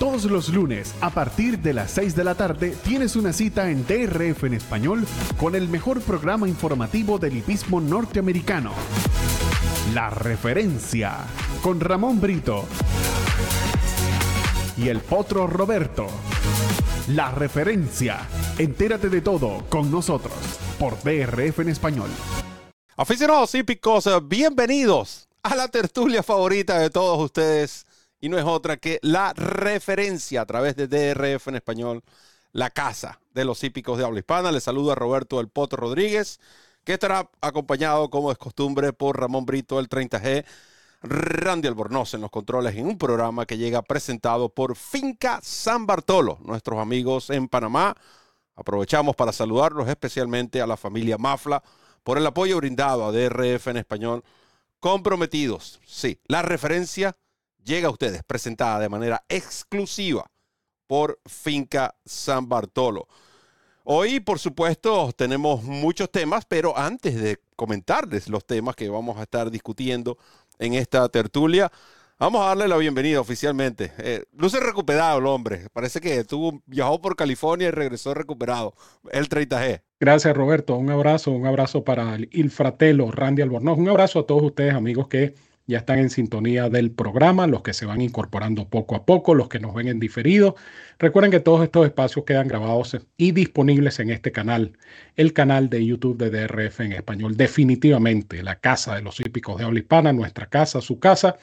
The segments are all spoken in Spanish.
Todos los lunes, a partir de las 6 de la tarde, tienes una cita en DRF en español con el mejor programa informativo del hipismo norteamericano. La referencia con Ramón Brito y el potro Roberto. La referencia. Entérate de todo con nosotros por DRF en español. Aficionados hípicos, bienvenidos a la tertulia favorita de todos ustedes y no es otra que la referencia a través de DRF en español, la casa de los hípicos de habla hispana. Les saluda Roberto El Poto Rodríguez, que estará acompañado, como es costumbre, por Ramón Brito, el 30G, Randy Albornoz en los controles, en un programa que llega presentado por Finca San Bartolo, nuestros amigos en Panamá. Aprovechamos para saludarlos especialmente a la familia Mafla por el apoyo brindado a DRF en español. Comprometidos, sí, la referencia llega a ustedes presentada de manera exclusiva por Finca San Bartolo. Hoy, por supuesto, tenemos muchos temas, pero antes de comentarles los temas que vamos a estar discutiendo en esta tertulia, vamos a darle la bienvenida oficialmente. Eh, luce recuperado el hombre. Parece que tuvo, viajó por California y regresó recuperado. El 30G. Gracias, Roberto. Un abrazo, un abrazo para el fratelo Randy Albornoz. Un abrazo a todos ustedes, amigos, que ya están en sintonía del programa, los que se van incorporando poco a poco, los que nos ven en diferido. Recuerden que todos estos espacios quedan grabados y disponibles en este canal, el canal de YouTube de DRF en español. Definitivamente la casa de los hípicos de habla hispana, nuestra casa, su casa.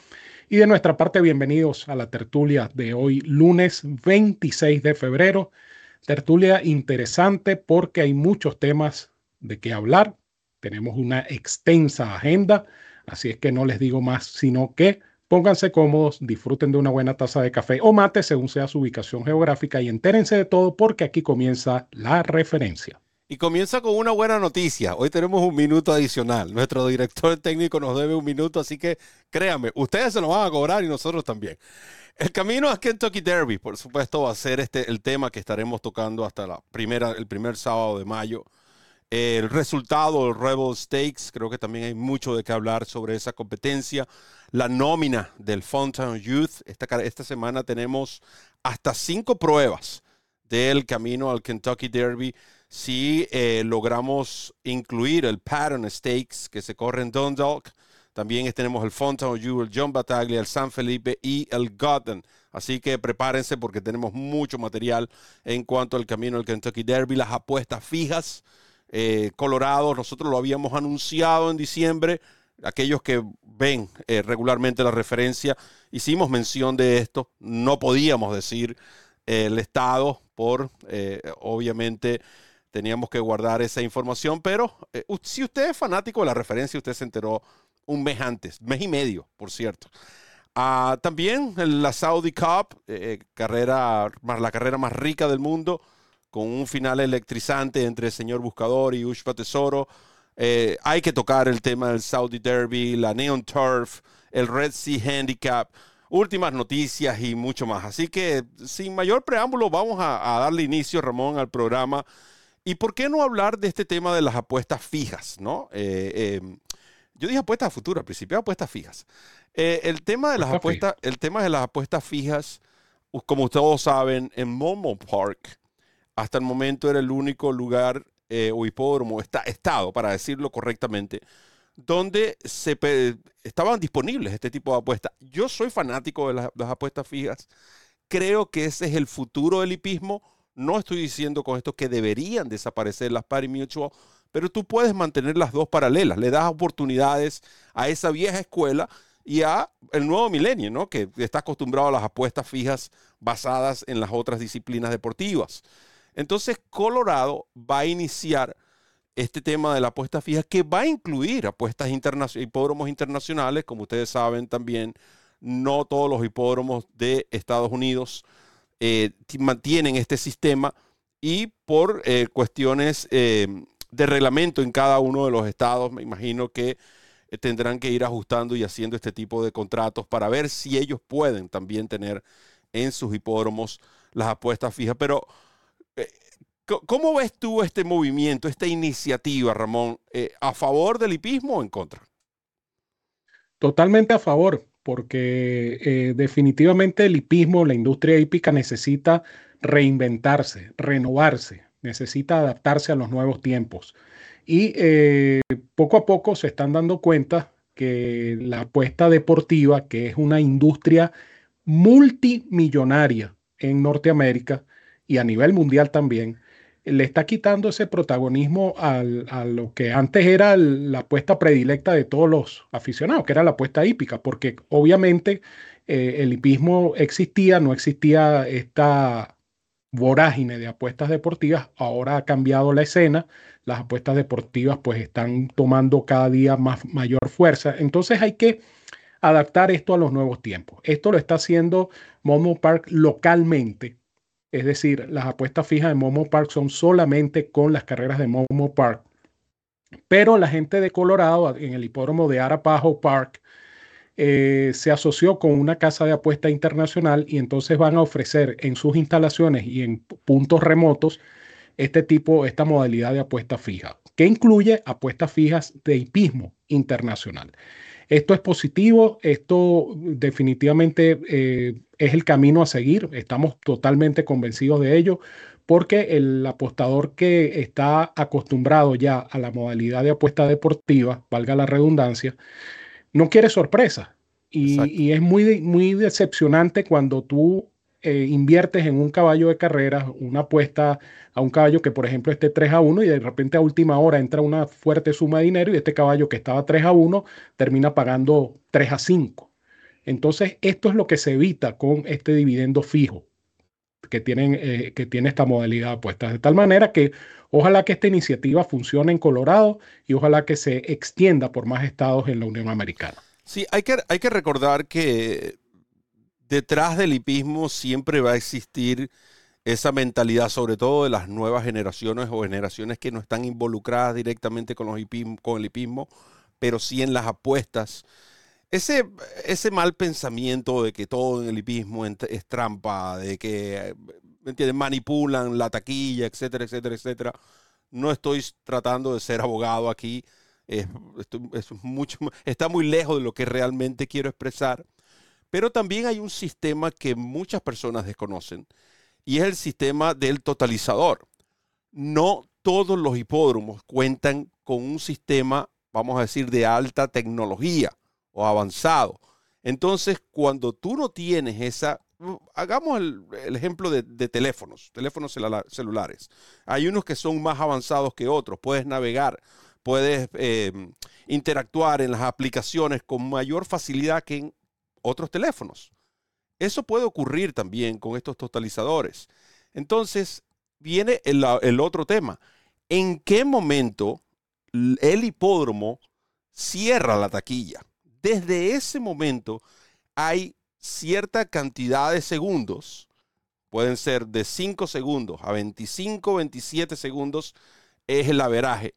Y de nuestra parte, bienvenidos a la tertulia de hoy, lunes 26 de febrero. Tertulia interesante porque hay muchos temas de qué hablar. Tenemos una extensa agenda Así es que no les digo más, sino que pónganse cómodos, disfruten de una buena taza de café o mate según sea su ubicación geográfica y entérense de todo porque aquí comienza la referencia. Y comienza con una buena noticia. Hoy tenemos un minuto adicional. Nuestro director técnico nos debe un minuto, así que créanme, ustedes se lo van a cobrar y nosotros también. El camino a Kentucky Derby, por supuesto, va a ser este el tema que estaremos tocando hasta la primera, el primer sábado de mayo el resultado del Rebel Stakes, creo que también hay mucho de qué hablar sobre esa competencia. La nómina del Fountain Youth, esta, esta semana tenemos hasta cinco pruebas del camino al Kentucky Derby. Si eh, logramos incluir el Pattern Stakes que se corre en Dundalk, también tenemos el Fountain Youth, el John Battaglia, el San Felipe y el Godden. Así que prepárense porque tenemos mucho material en cuanto al camino al Kentucky Derby, las apuestas fijas eh, Colorado. Nosotros lo habíamos anunciado en diciembre. Aquellos que ven eh, regularmente la referencia, hicimos mención de esto. No podíamos decir eh, el estado por, obviamente, teníamos que guardar esa información, pero si usted es fanático de la referencia, usted se enteró un mes antes, mes y medio, por cierto. Ah, también la Saudi Cup, carrera, la carrera más rica del mundo, con un final electrizante entre el señor Buscador y Ushpa Tesoro. Eh, hay que tocar el tema del Saudi Derby, la Neon Turf, el Red Sea Handicap, últimas noticias y mucho más. Así que sin mayor preámbulo vamos a, darle inicio, Ramón, al programa. ¿Y por qué no hablar de este tema de las apuestas fijas? ¿no? Eh, em, yo dije apuestas a futuro, al principio apuestas fijas. Eh, el, tema de las apuestas, el tema de las apuestas fijas, como todos saben, en Momo Park, hasta el momento era el único lugar eh, o hipódromo, estado, para decirlo correctamente, donde se estaban disponibles este tipo de apuestas. Yo soy fanático de las, apuestas fijas. Creo que ese es el futuro del hipismo. No estoy diciendo con esto que deberían desaparecer las pari mutual, pero tú puedes mantener las dos paralelas. Le das oportunidades a esa vieja escuela y a el nuevo milenio, ¿no? Que está acostumbrado a las apuestas fijas basadas en las otras disciplinas deportivas. Entonces, Colorado va a iniciar este tema de la apuesta fija que va a incluir apuestas internacionales, hipódromos internacionales, como ustedes saben también, no todos los hipódromos de Estados Unidos eh, mantienen este sistema y por eh, cuestiones eh, de reglamento en cada uno de los estados, me imagino que tendrán que ir ajustando y haciendo este tipo de contratos para ver si ellos pueden también tener en sus hipódromos las apuestas fijas. Pero ¿Cómo ves tú este movimiento, esta iniciativa, Ramón? Eh, ¿A favor del hipismo o en contra? Totalmente a favor, porque eh, definitivamente el hipismo, la industria hípica necesita reinventarse, renovarse, necesita adaptarse a los nuevos tiempos. Y eh, poco a poco se están dando cuenta que la apuesta deportiva, que es una industria multimillonaria en Norteamérica y a nivel mundial también, le está quitando ese protagonismo a lo que antes era la apuesta predilecta de todos los aficionados, que era la apuesta hípica, porque obviamente eh, el hipismo existía, no existía esta vorágine de apuestas deportivas, ahora ha cambiado la escena, las apuestas deportivas pues están tomando cada día más mayor fuerza, entonces hay que adaptar esto a los nuevos tiempos. Esto lo está haciendo Momo Park localmente, es decir, las apuestas fijas de Momo Park son solamente con las carreras de Momo Park. Pero la gente de Colorado, en el hipódromo de Arapaho Park, eh, se asoció con una casa de apuesta internacional y entonces van a ofrecer en sus instalaciones y en puntos remotos este tipo, esta modalidad de apuesta fija, que incluye apuestas fijas de hipismo internacional. Esto es positivo, esto definitivamente eh, es el camino a seguir, estamos totalmente convencidos de ello, porque el apostador que está acostumbrado ya a la modalidad de apuesta deportiva, valga la redundancia, no quiere sorpresa. Y, es muy, muy decepcionante cuando tú eh, inviertes en un caballo de carreras, una apuesta a un caballo que, por ejemplo, esté 3 a 1 y de repente a última hora entra una fuerte suma de dinero y este caballo que estaba 3 a 1 termina pagando 3 a 5. Entonces, esto es lo que se evita con este dividendo fijo que, tienen, eh, que tiene esta modalidad de apuestas. De tal manera que ojalá que esta iniciativa funcione en Colorado y ojalá que se extienda por más estados en la Unión Americana. Sí, hay que, hay que recordar que detrás del hipismo siempre va a existir esa mentalidad, sobre todo de las nuevas generaciones o generaciones que no están involucradas directamente con, los con el hipismo, pero sí en las apuestas. Ese, ese mal pensamiento de que todo en el hipismo es trampa, de que manipulan la taquilla, etcétera, etcétera, etcétera. No estoy tratando de ser abogado aquí. Es, mucho, está muy lejos de lo que realmente quiero expresar. Pero también hay un sistema que muchas personas desconocen y es el sistema del totalizador. No todos los hipódromos cuentan con un sistema, vamos a decir, de alta tecnología o avanzado. Entonces, cuando tú no tienes esa, hagamos el, ejemplo de, teléfonos, teléfonos celulares. Hay unos que son más avanzados que otros. Puedes navegar, puedes eh, interactuar en las aplicaciones con mayor facilidad que en otros teléfonos. Eso puede ocurrir también con estos totalizadores. Entonces, viene el, el otro tema. ¿En qué momento el hipódromo cierra la taquilla? Desde ese momento hay cierta cantidad de segundos, pueden ser de 5 segundos a 25, 27 segundos, es el averaje,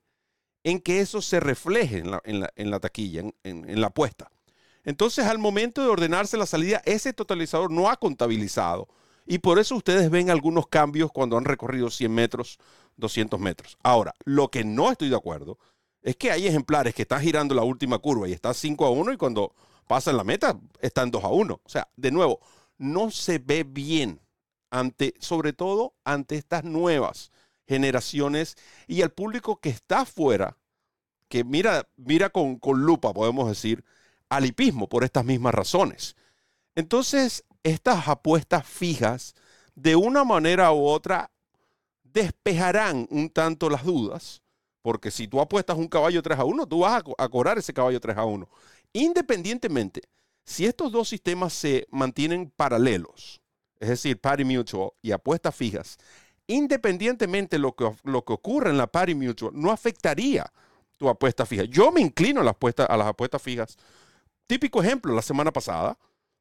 en que eso se refleje en la, en la, taquilla, en, en la apuesta. Entonces, al momento de ordenarse la salida, ese totalizador no ha contabilizado. Y por eso ustedes ven algunos cambios cuando han recorrido 100 metros, 200 metros. Ahora, lo que no estoy de acuerdo es que hay ejemplares que están girando la última curva y está 5 a 1 y cuando pasan la meta están 2 a 1. O sea, de nuevo, no se ve bien ante, sobre todo ante estas nuevas generaciones y al público que está afuera, que mira, mira con lupa, podemos decir, al hipismo por estas mismas razones. Entonces, estas apuestas fijas, de una manera u otra, despejarán un tanto las dudas, porque si tú apuestas un caballo 3 a 1, tú vas a, cobrar ese caballo 3 a 1. Independientemente, si estos dos sistemas se mantienen paralelos, es decir, pari mutual y apuestas fijas, independientemente de lo que, lo que ocurra en la pari mutual, no afectaría tu apuesta fija. Yo me inclino a las, a las apuestas fijas Típico ejemplo, la semana pasada,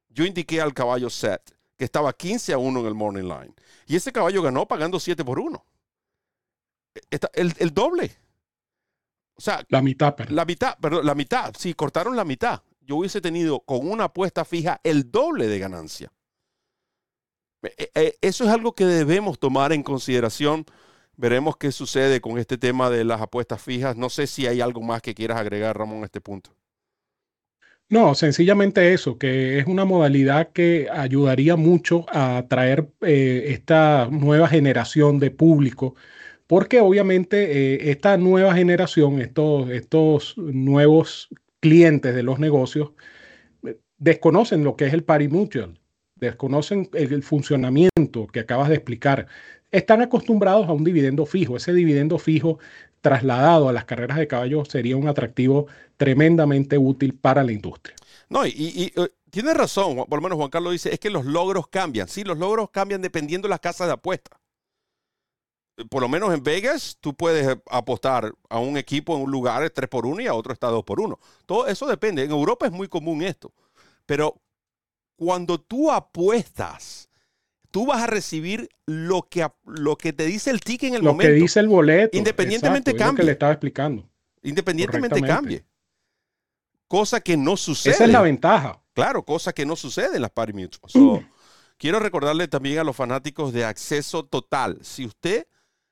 yo indiqué al caballo Set que estaba 15 a 1 en el Morning Line. Y ese caballo ganó pagando 7 por 1. E, el, doble. O sea, la mitad, perdón. La mitad, perdón, la mitad. Si cortaron la mitad, yo hubiese tenido con una apuesta fija el doble de ganancia. E, e, eso es algo que debemos tomar en consideración. Veremos qué sucede con este tema de las apuestas fijas. No sé si hay algo más que quieras agregar, Ramón, a este punto. No, sencillamente eso, que es una modalidad que ayudaría mucho a atraer eh, esta nueva generación de público, porque obviamente eh, esta nueva generación, estos, estos nuevos clientes de los negocios, eh, desconocen lo que es el pari mutual, desconocen el funcionamiento que acabas de explicar. Están acostumbrados a un dividendo fijo. Ese dividendo fijo trasladado a las carreras de caballos sería un atractivo tremendamente útil para la industria. No, y, eh, tiene razón, por lo menos Juan Carlos dice, es que los logros cambian. Sí, los logros cambian dependiendo de las casas de apuesta. Eh, por lo menos en Vegas, tú puedes eh, apostar a un equipo en un lugar 3 por 1 y a otro está 2 por 1. Todo eso depende. En Europa es muy común esto. Pero cuando tú apuestas tú vas a recibir lo que, lo que te dice el ticket en el momento. Lo que dice el boleto. Independientemente cambie. Lo que le estaba explicando. Independientemente cambie. Cosa que no sucede. Esa es la ventaja. Claro, cosa que no sucede en las party quiero recordarle también a los fanáticos de acceso total. Si usted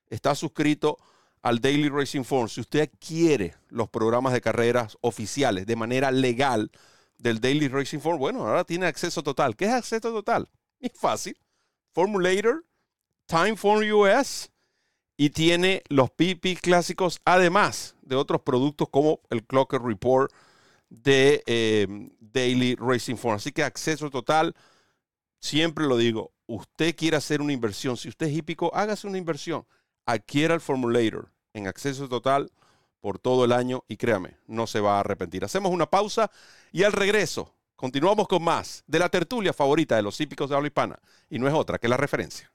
está suscrito al Daily Racing Form, si usted quiere los programas de carreras oficiales de manera legal del Daily Racing Form, bueno, ahora tiene acceso total. ¿Qué es acceso total? Es fácil Formulator, Timeform US y tiene los PP clásicos, además de otros productos como el Clocker Report de em, Daily Racing Form. Así que acceso total, siempre lo digo, usted quiere hacer una inversión, si usted es hípico, hágase una inversión, adquiera el Formulator en acceso total por todo el año y créame, no se va a arrepentir. Hacemos una pausa y al regreso Continuamos con más de la tertulia favorita de los hípicos de habla hispana y no es otra que la referencia.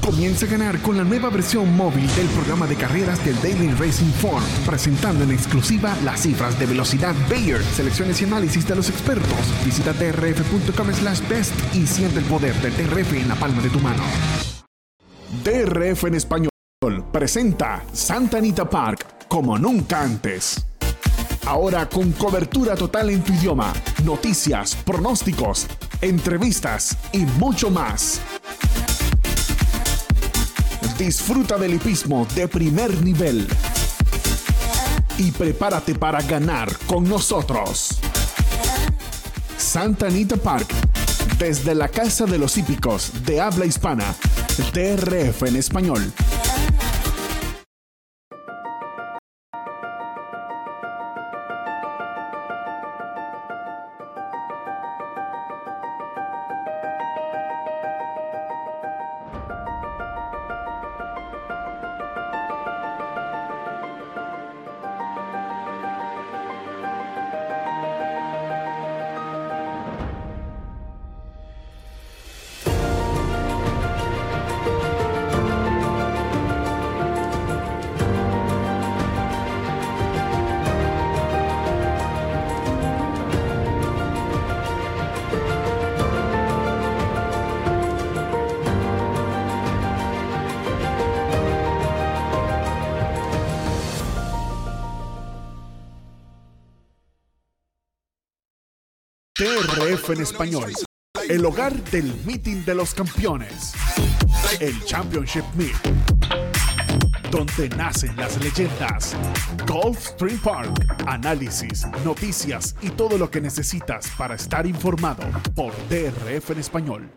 Comienza a ganar con la nueva versión móvil del programa de carreras del Daily Racing Form, presentando en exclusiva las cifras de velocidad Bayer, selecciones y análisis de los expertos. Visita drf.com slash best y siente el poder del DRF en la palma de tu mano. DRF en español presenta Santa Anita Park como nunca antes. Ahora con cobertura total en tu idioma, noticias, pronósticos, entrevistas y mucho más. Disfruta del hipismo de primer nivel. Y prepárate para ganar con nosotros. Santa Anita Park, desde la Casa de los Hípicos de habla hispana, DRF en español. En español. El hogar del meeting de los campeones. El Championship Meet. Donde nacen las leyendas. Golf Stream Park. Análisis, noticias y todo lo que necesitas para estar informado por TRF en español.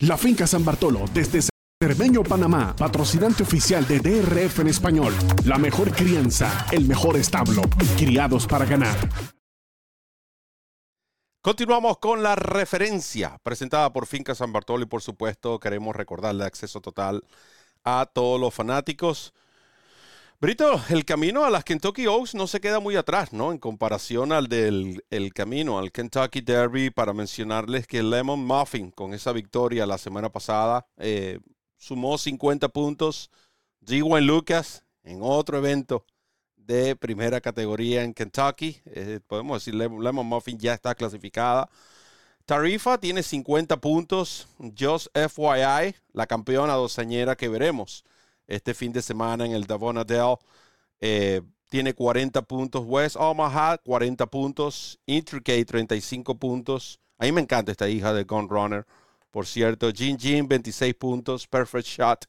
La finca San Bartolo desde Cermeño, Panamá, patrocinante oficial de DRF en español. La mejor crianza, el mejor establo, criados para ganar. Continuamos con la referencia presentada por Finca San Bartolo y por supuesto queremos recordarle acceso total a todos los fanáticos. Brito, el camino a las Kentucky Oaks no se queda muy atrás, ¿no? En comparación al del el camino al Kentucky Derby, para mencionarles que Lemon Muffin, con esa victoria la semana pasada, eh, sumó 50 puntos. G. Lucas, en otro evento, de primera categoría en Kentucky. Eh, podemos decir, Lemon Muffin ya está clasificada. Tarifa tiene 50 puntos. Just FYI, la campeona doceñera que veremos este fin de semana en el Davona Dell, eh, tiene 40 puntos. West Omaha, 40 puntos. Intricate, 35 puntos. A mí me encanta esta hija de Gun Runner. Por cierto, Jin Jin, 26 puntos. Perfect Shot,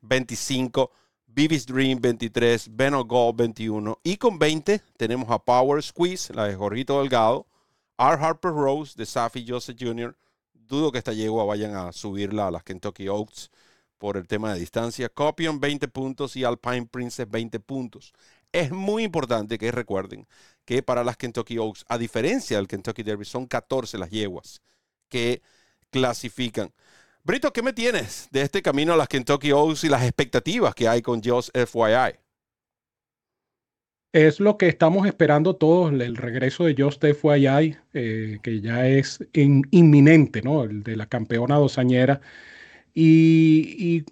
25. Beavis Dream 23, Ben Gold 21. Y con 20 tenemos a Power Squeeze, la de Jorgito Delgado, R. Harper Rose de Safi Joseph Jr. Dudo que esta yegua vayan a subirla a las Kentucky Oaks por el tema de distancia. Copion 20 puntos y Alpine Princess 20 puntos. Es muy importante que recuerden que para las Kentucky Oaks, a diferencia del Kentucky Derby, son 14 las yeguas que clasifican. Brito, ¿qué me tienes de este camino a las Kentucky Oaks y las expectativas que hay con Joss FYI? Es lo que estamos esperando todos, el regreso de Just FYI, eh, que ya es inminente, ¿no? El de la campeona dosañera. Y,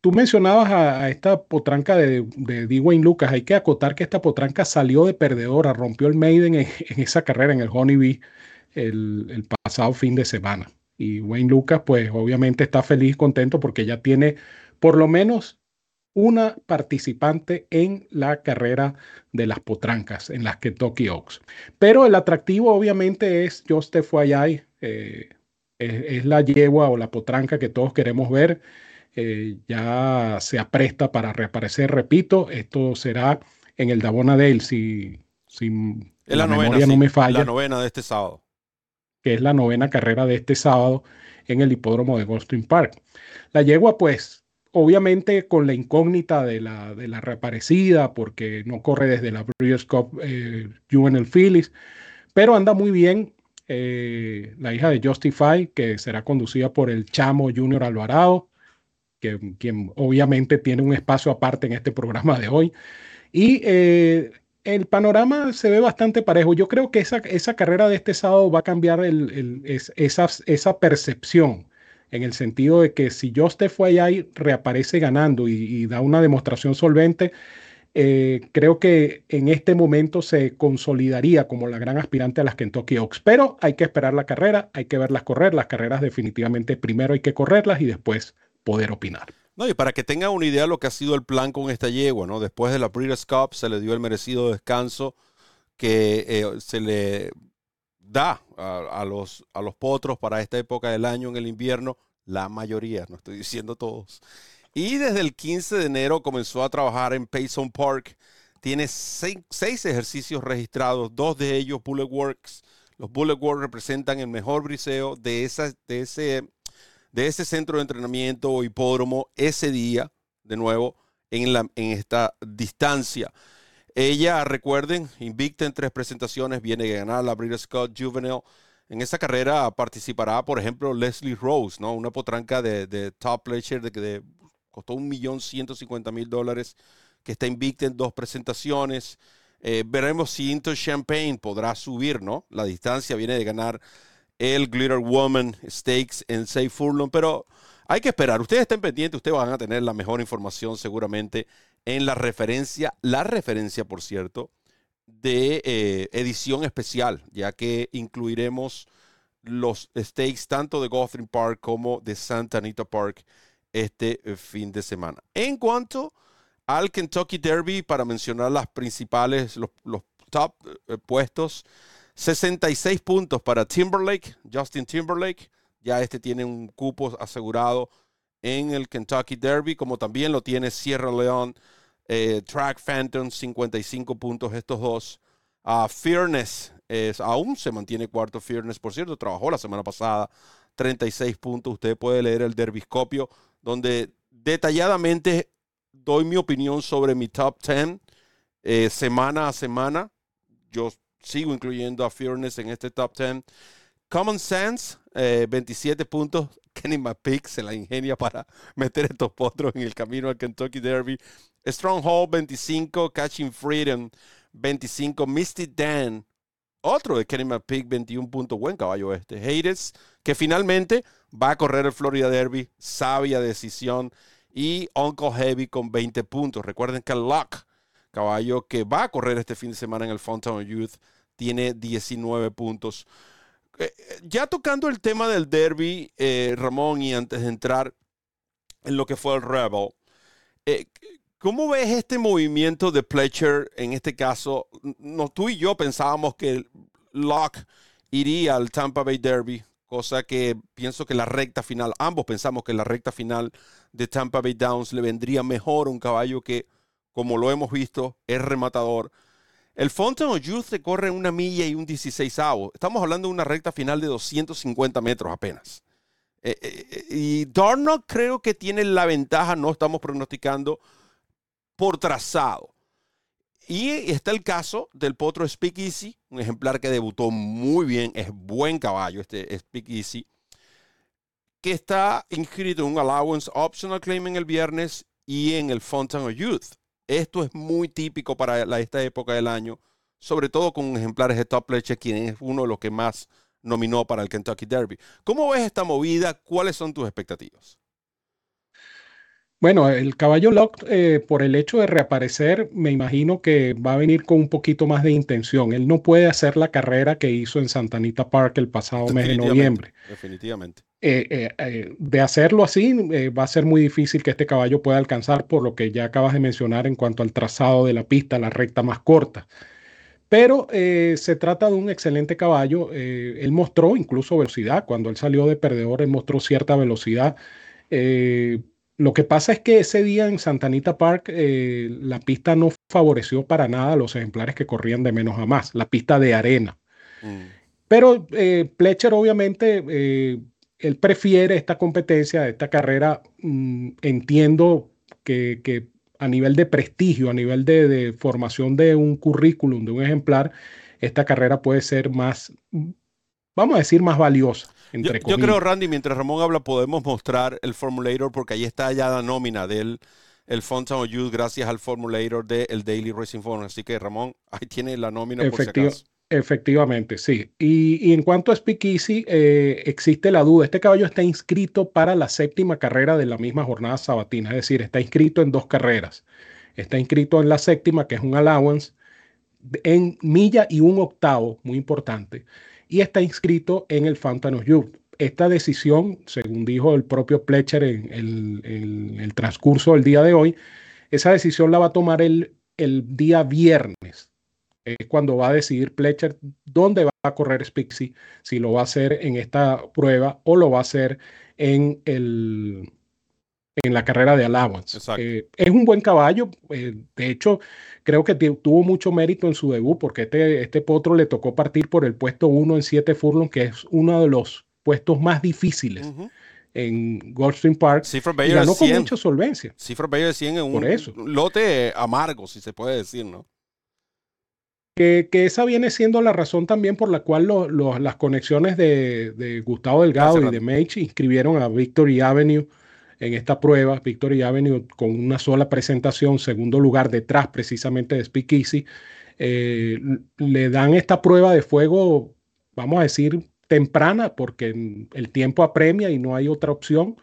tú mencionabas a, esta potranca de, de Dwayne Lucas. Hay que acotar que esta potranca salió de perdedora, rompió el Maiden en, esa carrera, en el Honeybee, el, el pasado fin de semana. Y Wayne Lucas, pues obviamente está feliz, contento porque ya tiene por lo menos una participante en la carrera de las potrancas, en las Kentucky Oaks. Pero el atractivo obviamente es Just FYI, eh, es, la yegua o la potranca que todos queremos ver. Eh, ya se apresta para reaparecer, repito, esto será en el Davona Dale, si, si la, memoria no me falla. La novena de este sábado que es la novena carrera de este sábado en el hipódromo de Goldstream Park. La yegua, pues, obviamente con la incógnita de la, de la reaparecida, porque no corre desde la Breeders' Cup eh, Juvenile Phillies, pero anda muy bien. Eh, la hija de Justify, que será conducida por el chamo Junior Alvarado, que, quien obviamente tiene un espacio aparte en este programa de hoy. Y eh, el panorama se ve bastante parejo. Yo creo que esa, esa carrera de este sábado va a cambiar esa, esa, percepción, en el sentido de que si Juste fue ahí, reaparece ganando y, da una demostración solvente, eh, creo que en este momento se consolidaría como la gran aspirante a las Kentucky Oaks. Pero hay que esperar la carrera, hay que verlas correr. Las carreras definitivamente primero hay que correrlas y después poder opinar. No, y para que tengan una idea de lo que ha sido el plan con esta yegua, ¿no? Después de la Breeders' Cup se le dio el merecido descanso que eh, se le da a, los, a los potros para esta época del año en el invierno, la mayoría, no estoy diciendo todos. Y desde el 15 de enero comenzó a trabajar en Payson Park. Tiene seis, seis ejercicios registrados, dos de ellos Bullet Works. Los Bullet Works representan el mejor briseo de, esa, de ese de ese centro de entrenamiento o hipódromo ese día, de nuevo, en, la, en esta distancia. Ella, recuerden, invicta en tres presentaciones, viene a ganar la Breeders' Scott Juvenile. En esa carrera participará, por ejemplo, Leslie Rose, ¿no? una potranca de, top pleasure de que costó ciento cincuenta mil dólares, que está invicta en dos presentaciones. Eh, veremos si Into Champagne podrá subir, ¿no? La distancia viene de ganar el Glitter Woman Stakes en Safe Furlong, pero hay que esperar. Ustedes estén pendientes, ustedes van a tener la mejor información seguramente en la referencia, la referencia, por cierto, de eh, edición especial, ya que incluiremos los stakes tanto de Gotham Park como de Santa Anita Park este eh, fin de semana. En cuanto al Kentucky Derby, para mencionar las principales, los, top eh, puestos, 66 puntos para Timberlake, Justin Timberlake. Ya este tiene un cupo asegurado en el Kentucky Derby, como también lo tiene Sierra Leone, eh, Track Phantom, 55 puntos estos dos. Uh, Fearness es, aún se mantiene cuarto Fearness, por cierto, trabajó la semana pasada, 36 puntos. Usted puede leer el Derbiscopio, donde detalladamente doy mi opinión sobre mi top 10 eh, semana a semana. Yo sigo incluyendo a Fearness en este top 10. Common Sense, 27 eh, puntos. Kenny McPeak se la ingenia para meter estos potros en el camino al Kentucky Derby. Stronghold, 25. Catching Freedom, 25. Misty Dan, otro de Kenny McPeak, 21 puntos. Buen caballo este. Hayes, que finalmente va a correr el Florida Derby. Sabia decisión. Y Uncle Heavy con 20 puntos. Recuerden que Luck, caballo que va a correr este fin de semana en el Fountain Youth, tiene 19 puntos. Eh, eh, ya tocando el tema del derby, eh, Ramón, y antes de entrar en lo que fue el Rebel, ¿cómo ves este movimiento de Pletcher en este caso? No, tú y yo pensábamos que Locke iría al Tampa Bay Derby cosa que pienso que la recta final, ambos pensamos que la recta final de Tampa Bay Downs le vendría mejor un caballo que, como lo hemos visto, es rematador. El Fountain of Youth se corre una milla y un 16 avo. Estamos hablando de una recta final de 250 metros apenas. Eh, eh, y Darnold creo que tiene la ventaja, no estamos pronosticando por trazado. Y está el caso del potro Speak Easy, un ejemplar que debutó muy bien, es buen caballo este Speak Easy, que está inscrito en un Allowance Optional Claim en el viernes y en el Fountain of Youth. Esto es muy típico para esta época del año, sobre todo con ejemplares de Top Leche, quien es uno de los que más nominó para el Kentucky Derby. ¿Cómo ves esta movida? ¿Cuáles son tus expectativas? Bueno, el caballo Lock, eh, por el hecho de reaparecer, me imagino que va a venir con un poquito más de intención. Él no puede hacer la carrera que hizo en Santa Anita Park el pasado mes de noviembre. Definitivamente. Eh, eh, de hacerlo así, va a ser muy difícil que este caballo pueda alcanzar por lo que ya acabas de mencionar en cuanto al trazado de la pista, la recta más corta. Pero se trata de un excelente caballo. él mostró incluso velocidad. Cuando él salió de perdedor, él mostró cierta velocidad. Lo que pasa es que ese día en Santa Anita Park eh, la pista no favoreció para nada a los ejemplares que corrían de menos a más, la pista de arena. Mm. Pero eh, Pletcher obviamente, eh, él prefiere esta competencia, esta carrera, mm, entiendo que, a nivel de prestigio, a nivel de, de, formación de un currículum, de un ejemplar, esta carrera puede ser más, vamos a decir, más valiosa. Yo, creo, Randy, mientras Ramón habla, podemos mostrar el formulator porque ahí está ya la nómina del el Fountain Youth gracias al formulator del Daily Racing Form. Así que, Ramón, ahí tiene la nómina por si acaso. Efectivamente, sí. Y, en cuanto a Speak Easy, eh, existe la duda. Este caballo está inscrito para la séptima carrera de la misma jornada sabatina, es decir, está inscrito en dos carreras. Está inscrito en la séptima, que es un allowance, en milla y un octavo, muy importante y está inscrito en el Fountain of Youth. Esta decisión, según dijo el propio Pletcher en el, transcurso del día de hoy, esa decisión la va a tomar el, el día viernes. Es cuando va a decidir Pletcher dónde va a correr Spixie, si lo va a hacer en esta prueba o lo va a hacer en el, en la carrera de allowance. Eh, es un buen caballo. Eh, de hecho, creo que tuvo mucho mérito en su debut porque este, este potro le tocó partir por el puesto 1 en 7 furlongs, que es uno de los puestos más difíciles. En Goldstream Park y ganó con mucha solvencia. Cifra Bello de 100 en un lote amargo, si se puede decir, ¿no? Que, que, esa viene siendo la razón también por la cual las conexiones de, de Gustavo Delgado y de Meich inscribieron a Victory Avenue en esta prueba. Victory Avenue con una sola presentación, segundo lugar detrás precisamente de Speak Easy. Eh, le dan esta prueba de fuego, vamos a decir, temprana, porque el tiempo apremia y no hay otra opción.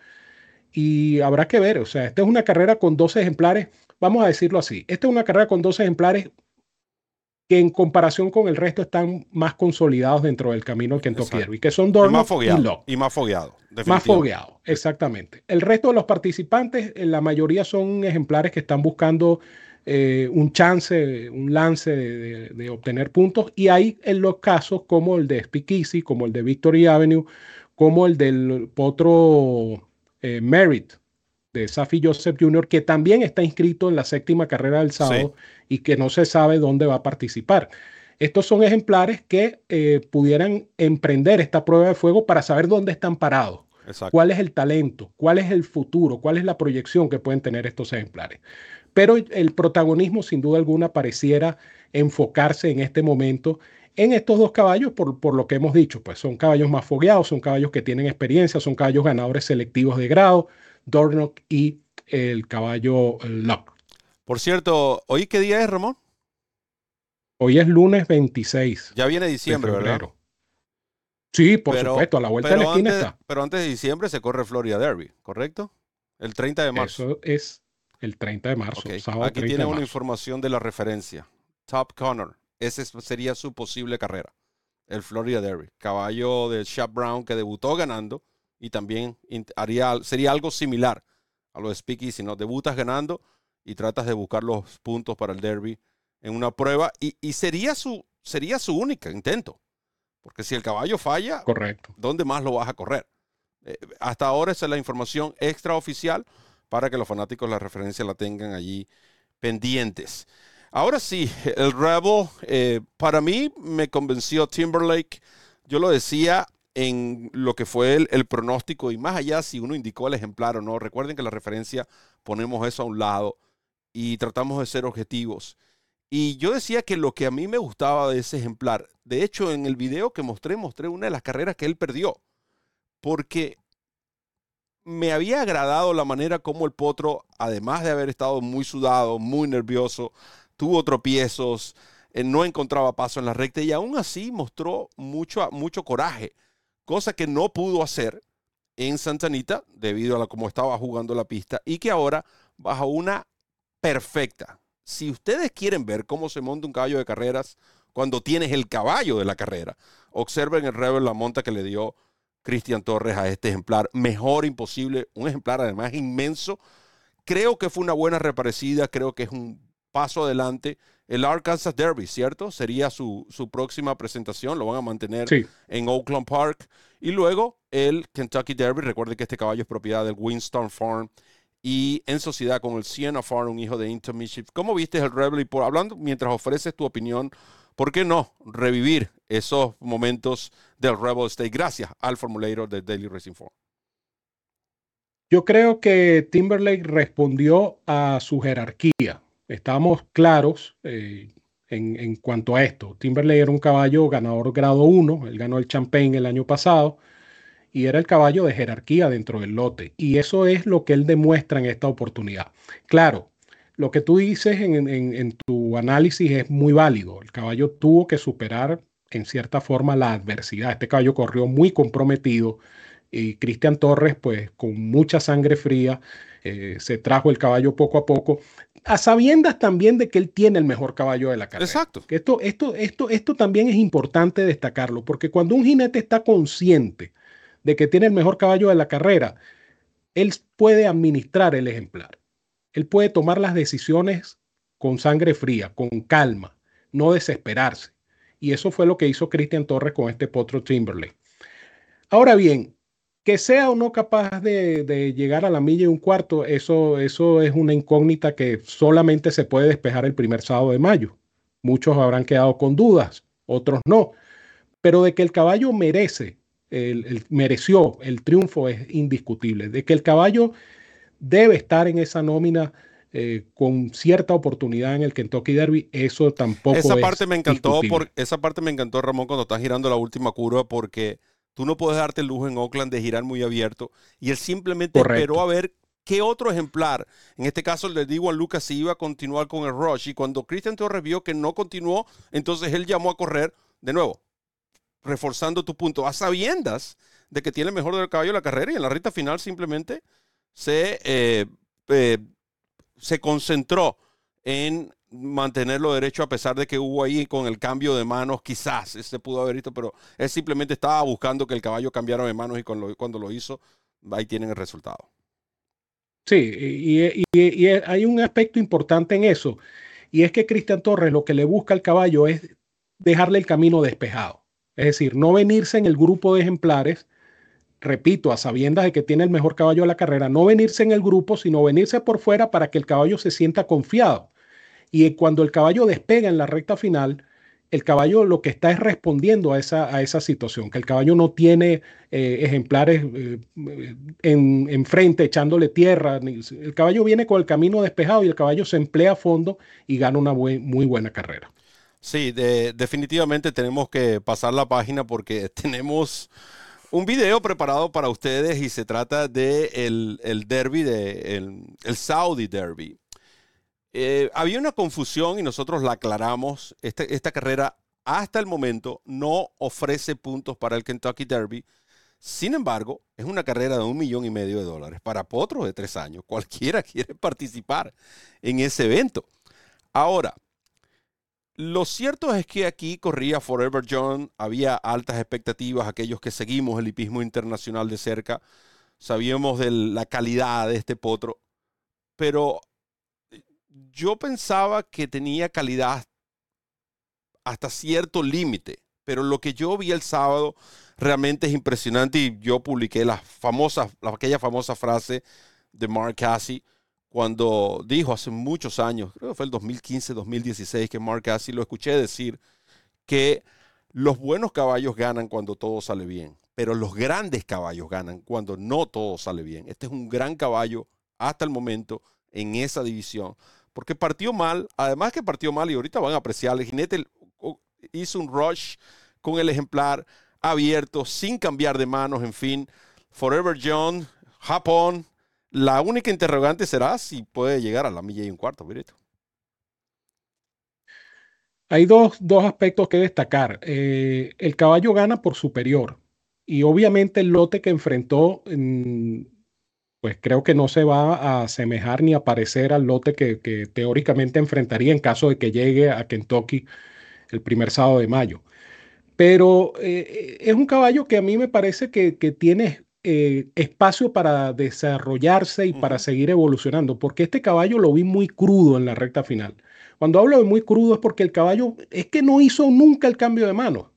Y habrá que ver, o sea, esta es una carrera con dos ejemplares, vamos a decirlo así, esta es una carrera con dos ejemplares que en comparación con el resto están más consolidados dentro del camino que Kentucky y que son Dorno y, más fogueado, y, más fogueado. Más fogueado, exactamente. El resto de los participantes, eh, la mayoría son ejemplares que están buscando eh, un chance, un lance de, obtener puntos. Y hay en los casos como el de Speakeasy, como el de Victory Avenue, como el del Potro eh, Merit, de Safi Joseph Jr., que también está inscrito en la séptima carrera del sábado y que no se sabe dónde va a participar. Estos son ejemplares que eh, pudieran emprender esta prueba de fuego para saber dónde están parados, cuál es el talento, cuál es el futuro, cuál es la proyección que pueden tener estos ejemplares. Pero el protagonismo, sin duda alguna, pareciera enfocarse en este momento en estos dos caballos, por, por, lo que hemos dicho, pues son caballos más fogueados, son caballos que tienen experiencia, son caballos ganadores selectivos de grado, Dornock y el caballo Lock. Por cierto, ¿hoy qué día es, Ramón? Hoy es lunes 26. Ya viene diciembre, ¿verdad? Sí, por supuesto, a la vuelta de la esquina está. Pero antes de diciembre se corre Florida Derby, ¿correcto? El 30 de marzo. Eso es el 30 de marzo. Aquí tiene una información de la referencia. Top Connor. Esa sería su posible carrera. El Florida Derby. Caballo de Shap Brown que debutó ganando y también haría, sería algo similar a lo de Speaky, si no debutas ganando y tratas de buscar los puntos para el derby en una prueba y, sería, su, sería su único intento Porque si el caballo falla, Correcto. ¿dónde más lo vas a correr? Eh, hasta ahora esa es la información extraoficial para que los fanáticos la referencia la tengan allí pendientes. Ahora sí, el Rebel, eh, para mí me convenció Timberlake. Yo lo decía en lo que fue el, el, pronóstico y más allá si uno indicó el ejemplar o no. Recuerden que la referencia ponemos eso a un lado y tratamos de ser objetivos. Y yo decía que lo que a mí me gustaba de ese ejemplar, de hecho en el video que mostré, mostré una de las carreras que él perdió, porque me había agradado la manera como el potro, además de haber estado muy sudado, muy nervioso, tuvo tropiezos, eh, no encontraba paso en la recta y aún así mostró mucho, mucho coraje, cosa que no pudo hacer en Santa Anita debido a la, cómo estaba jugando la pista y que ahora bajo una perfecta. Si ustedes quieren ver cómo se monta un caballo de carreras cuando tienes el caballo de la carrera, observen el Rebel la monta que le dio Cristian Torres a este ejemplar. Mejor imposible, un ejemplar además inmenso. Creo que fue una buena reparecida, creo que es un paso adelante. El Arkansas Derby, ¿cierto? Sería su, su próxima presentación, lo van a mantener sí. en Oakland Park. Y luego el Kentucky Derby, recuerde que este caballo es propiedad del Winston Farm y en sociedad con el Siena Farm, un hijo de Intermission. ¿Cómo viste el Rebel? Y por, hablando, mientras ofreces tu opinión, ¿por qué no revivir esos momentos del Rebel State gracias al formulator de Daily Racing Form? Yo creo que Timberlake respondió a su jerarquía. Estamos claros eh, en, en, cuanto a esto. Timberlake era un caballo ganador grado 1, él ganó el Champagne el año pasado y era el caballo de jerarquía dentro del lote. Y eso es lo que él demuestra en esta oportunidad. Claro, lo que tú dices en, en, en, tu análisis es muy válido. El caballo tuvo que superar en cierta forma la adversidad. Este caballo corrió muy comprometido y Cristian Torres, pues con mucha sangre fría, eh, se trajo el caballo poco a poco, a sabiendas también de que él tiene el mejor caballo de la carrera. Exacto. Esto, esto, esto, esto también es importante destacarlo, porque cuando un jinete está consciente de que tiene el mejor caballo de la carrera, él puede administrar el ejemplar. Él puede tomar las decisiones con sangre fría, con calma, no desesperarse. Y eso fue lo que hizo Cristian Torres con este potro Timberlake. Ahora bien, que sea o no capaz de, de, llegar a la milla y un cuarto, eso, eso es una incógnita que solamente se puede despejar el primer sábado de mayo. Muchos habrán quedado con dudas, otros no. Pero de que el caballo merece, el, el, mereció el triunfo es indiscutible. De que el caballo debe estar en esa nómina eh, con cierta oportunidad en el Kentucky Derby, eso tampoco esa es parte me encantó por, esa parte me encantó Ramón cuando estás girando la última curva porque tú no puedes darte el lujo en Oakland de girar muy abierto y él simplemente Correcto. esperó a ver qué otro ejemplar, en este caso el de Diwan Lucas, si iba a continuar con el rush y cuando Christian Torres vio que no continuó, entonces él llamó a correr de nuevo, reforzando tu punto, a sabiendas de que tiene mejor del caballo la carrera y en la recta final simplemente se eh, eh, se concentró en mantenerlo derecho a pesar de que hubo ahí con el cambio de manos, quizás se pudo haber visto, pero él simplemente estaba buscando que el caballo cambiara de manos y cuando lo, hizo, ahí tienen el resultado. Sí, y, hay un aspecto importante en eso, y es que Cristian Torres lo que le busca al caballo es dejarle el camino despejado, es decir, no venirse en el grupo de ejemplares repito, a sabiendas de que tiene el mejor caballo de la carrera, no venirse en el grupo, sino venirse por fuera para que el caballo se sienta confiado. Y cuando el caballo despega en la recta final, el caballo lo que está es respondiendo a esa, a esa situación, que el caballo no tiene eh, ejemplares eh, en, en, frente echándole tierra. El caballo viene con el camino despejado y el caballo se emplea a fondo y gana una muy buena carrera. Sí, de, definitivamente tenemos que pasar la página porque tenemos un video preparado para ustedes y se trata de el, el derby, de el, el Saudi Derby. Eh, había una confusión y nosotros la aclaramos. Este, esta carrera hasta el momento no ofrece puntos para el Kentucky Derby. Sin embargo, es una carrera de un millón y medio de dólares para potros de tres años. Cualquiera quiere participar en ese evento. Ahora, lo cierto es que aquí corría Forever John, había altas expectativas, aquellos que seguimos el hipismo internacional de cerca, sabíamos de la calidad de este potro, pero yo pensaba que tenía calidad hasta cierto límite, pero lo que yo vi el sábado realmente es impresionante y yo publiqué la famosa, aquella famosa frase de Mark Cassie cuando dijo hace muchos años, creo que fue el 2015, 2016, que Mark Cassie lo escuché decir que los buenos caballos ganan cuando todo sale bien, pero los grandes caballos ganan cuando no todo sale bien. Este es un gran caballo hasta el momento en esa división, porque partió mal, además que partió mal y ahorita van a apreciar, el jinete hizo un rush con el ejemplar abierto, sin cambiar de manos, en fin. Forever John, Japón. La única interrogante será si puede llegar a la milla y un cuarto, Virito. Hay dos, aspectos que destacar. Eh, el caballo gana por superior y obviamente el lote que enfrentó, pues creo que no se va a asemejar ni a parecer al lote que, que teóricamente enfrentaría en caso de que llegue a Kentucky el primer sábado de mayo. Pero eh, es un caballo que a mí me parece que, tiene eh, espacio para desarrollarse y para seguir evolucionando, porque este caballo lo vi muy crudo en la recta final. Cuando hablo de muy crudo es porque el caballo es que no hizo nunca el cambio de mano.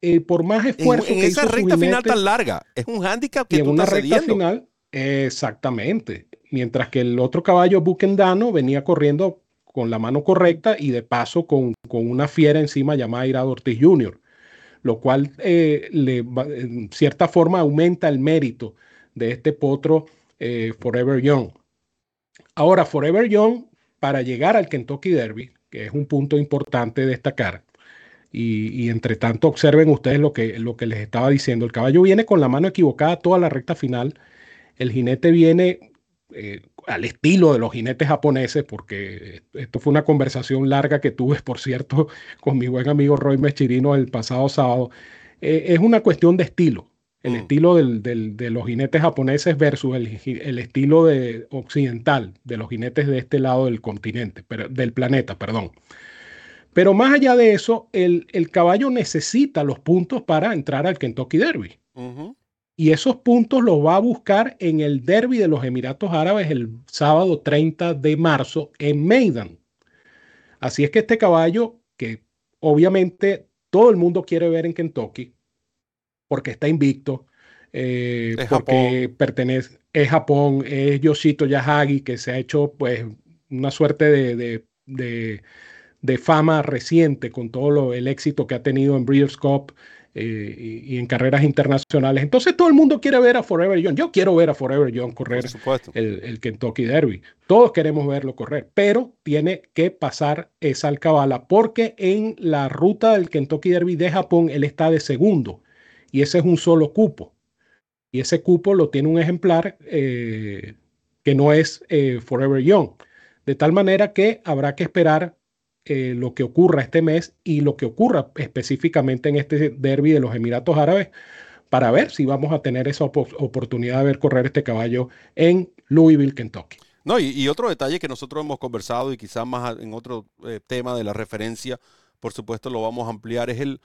Eh, por más esfuerzo en, que esa recta final tan larga, es un hándicap que en una recta final, exactamente. Mientras que el otro caballo Buchendano venía corriendo con la mano correcta y de paso con, con una fiera encima llamada Irado Ortiz Jr., lo cual eh, le, en cierta forma aumenta el mérito de este potro eh, Forever Young. Ahora, Forever Young, para llegar al Kentucky Derby, que es un punto importante destacar, y, y, entre tanto observen ustedes lo que, lo que les estaba diciendo, el caballo viene con la mano equivocada toda la recta final, el jinete viene eh, al estilo de los jinetes japoneses, porque esto fue una conversación larga que tuve, por cierto, con mi buen amigo Roy Mechirino el pasado sábado. Eh, es una cuestión de estilo, el mm. estilo de los jinetes japoneses versus el, estilo de, occidental de los jinetes de este lado del continente, del planeta, perdón. Pero más allá de eso, el, caballo necesita los puntos para entrar al Kentucky Derby y esos puntos los va a buscar en el derby de los Emiratos Árabes el sábado 30 de marzo en Maidan. Así es que este caballo, que obviamente todo el mundo quiere ver en Kentucky, porque está invicto, eh, porque pertenece, es Japón, es Yoshito Yahagi, que se ha hecho pues una suerte de, de, fama reciente con todo el éxito que ha tenido en Breeders' Cup eh, y, en carreras internacionales. Entonces todo el mundo quiere ver a Forever John. Yo quiero ver a Forever John correr el, el, Kentucky Derby. Todos queremos verlo correr, pero tiene que pasar esa alcabala porque en la ruta del Kentucky Derby de Japón él está de segundo y ese es un solo cupo. Y ese cupo lo tiene un ejemplar eh, que no es eh, Forever Young. De tal manera que habrá que esperar eh, lo que ocurra este mes y lo que ocurra específicamente en este derby de los Emiratos Árabes para ver si vamos a tener esa oportunidad de ver correr este caballo en Louisville, Kentucky. No, y, otro detalle que nosotros hemos conversado y quizás más en otro eh, tema de la referencia, por supuesto lo vamos a ampliar, es el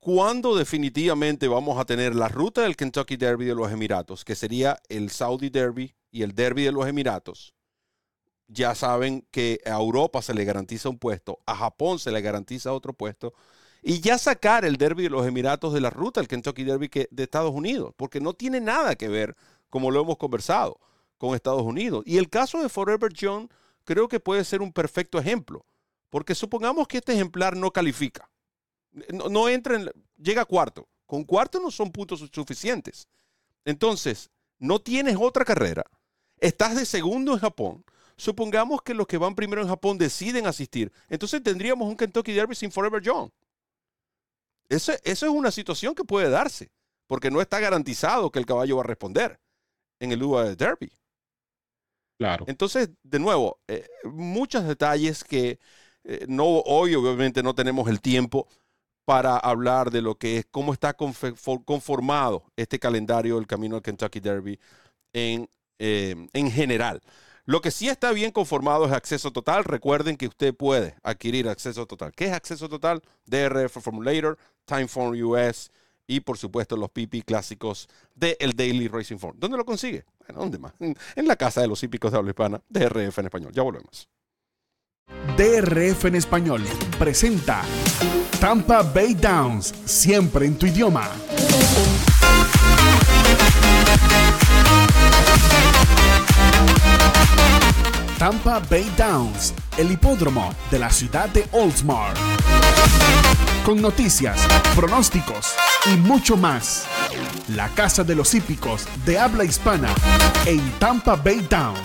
cuándo definitivamente vamos a tener la ruta del Kentucky Derby de los Emiratos, que sería el Saudi Derby y el Derby de los Emiratos, ya saben que a Europa se le garantiza un puesto, a Japón se le garantiza otro puesto, y ya sacar el derby de los Emiratos de la ruta, el Kentucky Derby de Estados Unidos, porque no tiene nada que ver, como lo hemos conversado, con Estados Unidos. Y el caso de Forever John creo que puede ser un perfecto ejemplo, porque supongamos que este ejemplar no califica, no, entra en, llega a cuarto, con cuarto no son puntos suficientes. Entonces, no tienes otra carrera, estás de segundo en Japón, Supongamos que los que van primero en Japón deciden asistir. Entonces tendríamos un Kentucky Derby sin Forever John. Eso, es una situación que puede darse, porque no está garantizado que el caballo va a responder en el UA Derby. Claro. Entonces, de nuevo, eh, muchos detalles que eh, no, hoy obviamente no tenemos el tiempo para hablar de lo que es, cómo está conformado este calendario del camino al Kentucky Derby en, eh, en general. Lo que sí está bien conformado es acceso total. Recuerden que usted puede adquirir acceso total. ¿Qué es acceso total? DRF Formulator, Timeform US y por supuesto los PP clásicos de el Daily Racing Form. ¿Dónde lo consigue? Bueno, ¿dónde más? En la casa de los hípicos de habla hispana, DRF en español. Ya volvemos. DRF en español presenta Tampa Bay Downs, siempre en tu idioma. Tampa Bay Downs, el hipódromo de la ciudad de Oldsmar. Con noticias, pronósticos y mucho más. La casa de los hípicos de habla hispana en Tampa Bay Downs.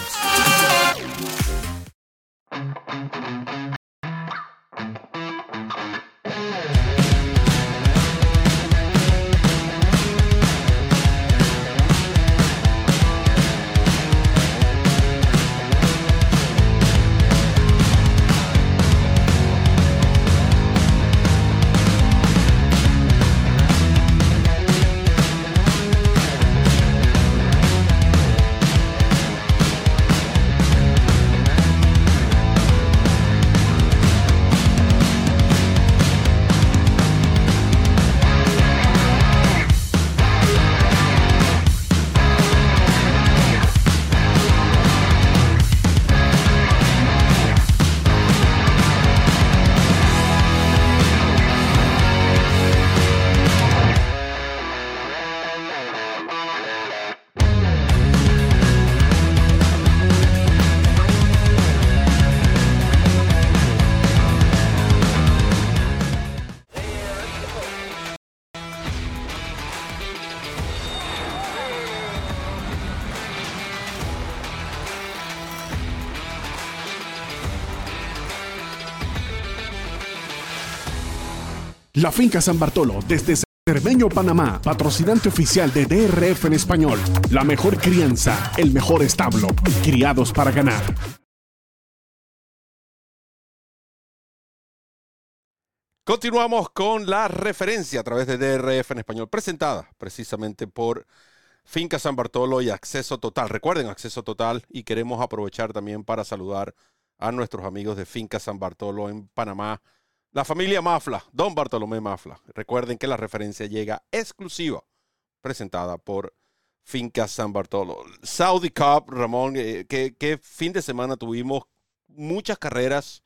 La Finca San Bartolo, desde Cermeño, Panamá, patrocinante oficial de DRF en español. La mejor crianza, el mejor establo, criados para ganar. Continuamos con la referencia a través de DRF en español, presentada precisamente por Finca San Bartolo y Acceso Total. Recuerden, Acceso Total, y queremos aprovechar también para saludar a nuestros amigos de Finca San Bartolo en Panamá la familia Mafla, Don Bartolomé Mafla. Recuerden que la referencia llega exclusiva, presentada por Finca San Bartolo. Saudi Cup, Ramón, eh, ¿qué, fin de semana tuvimos? Muchas carreras,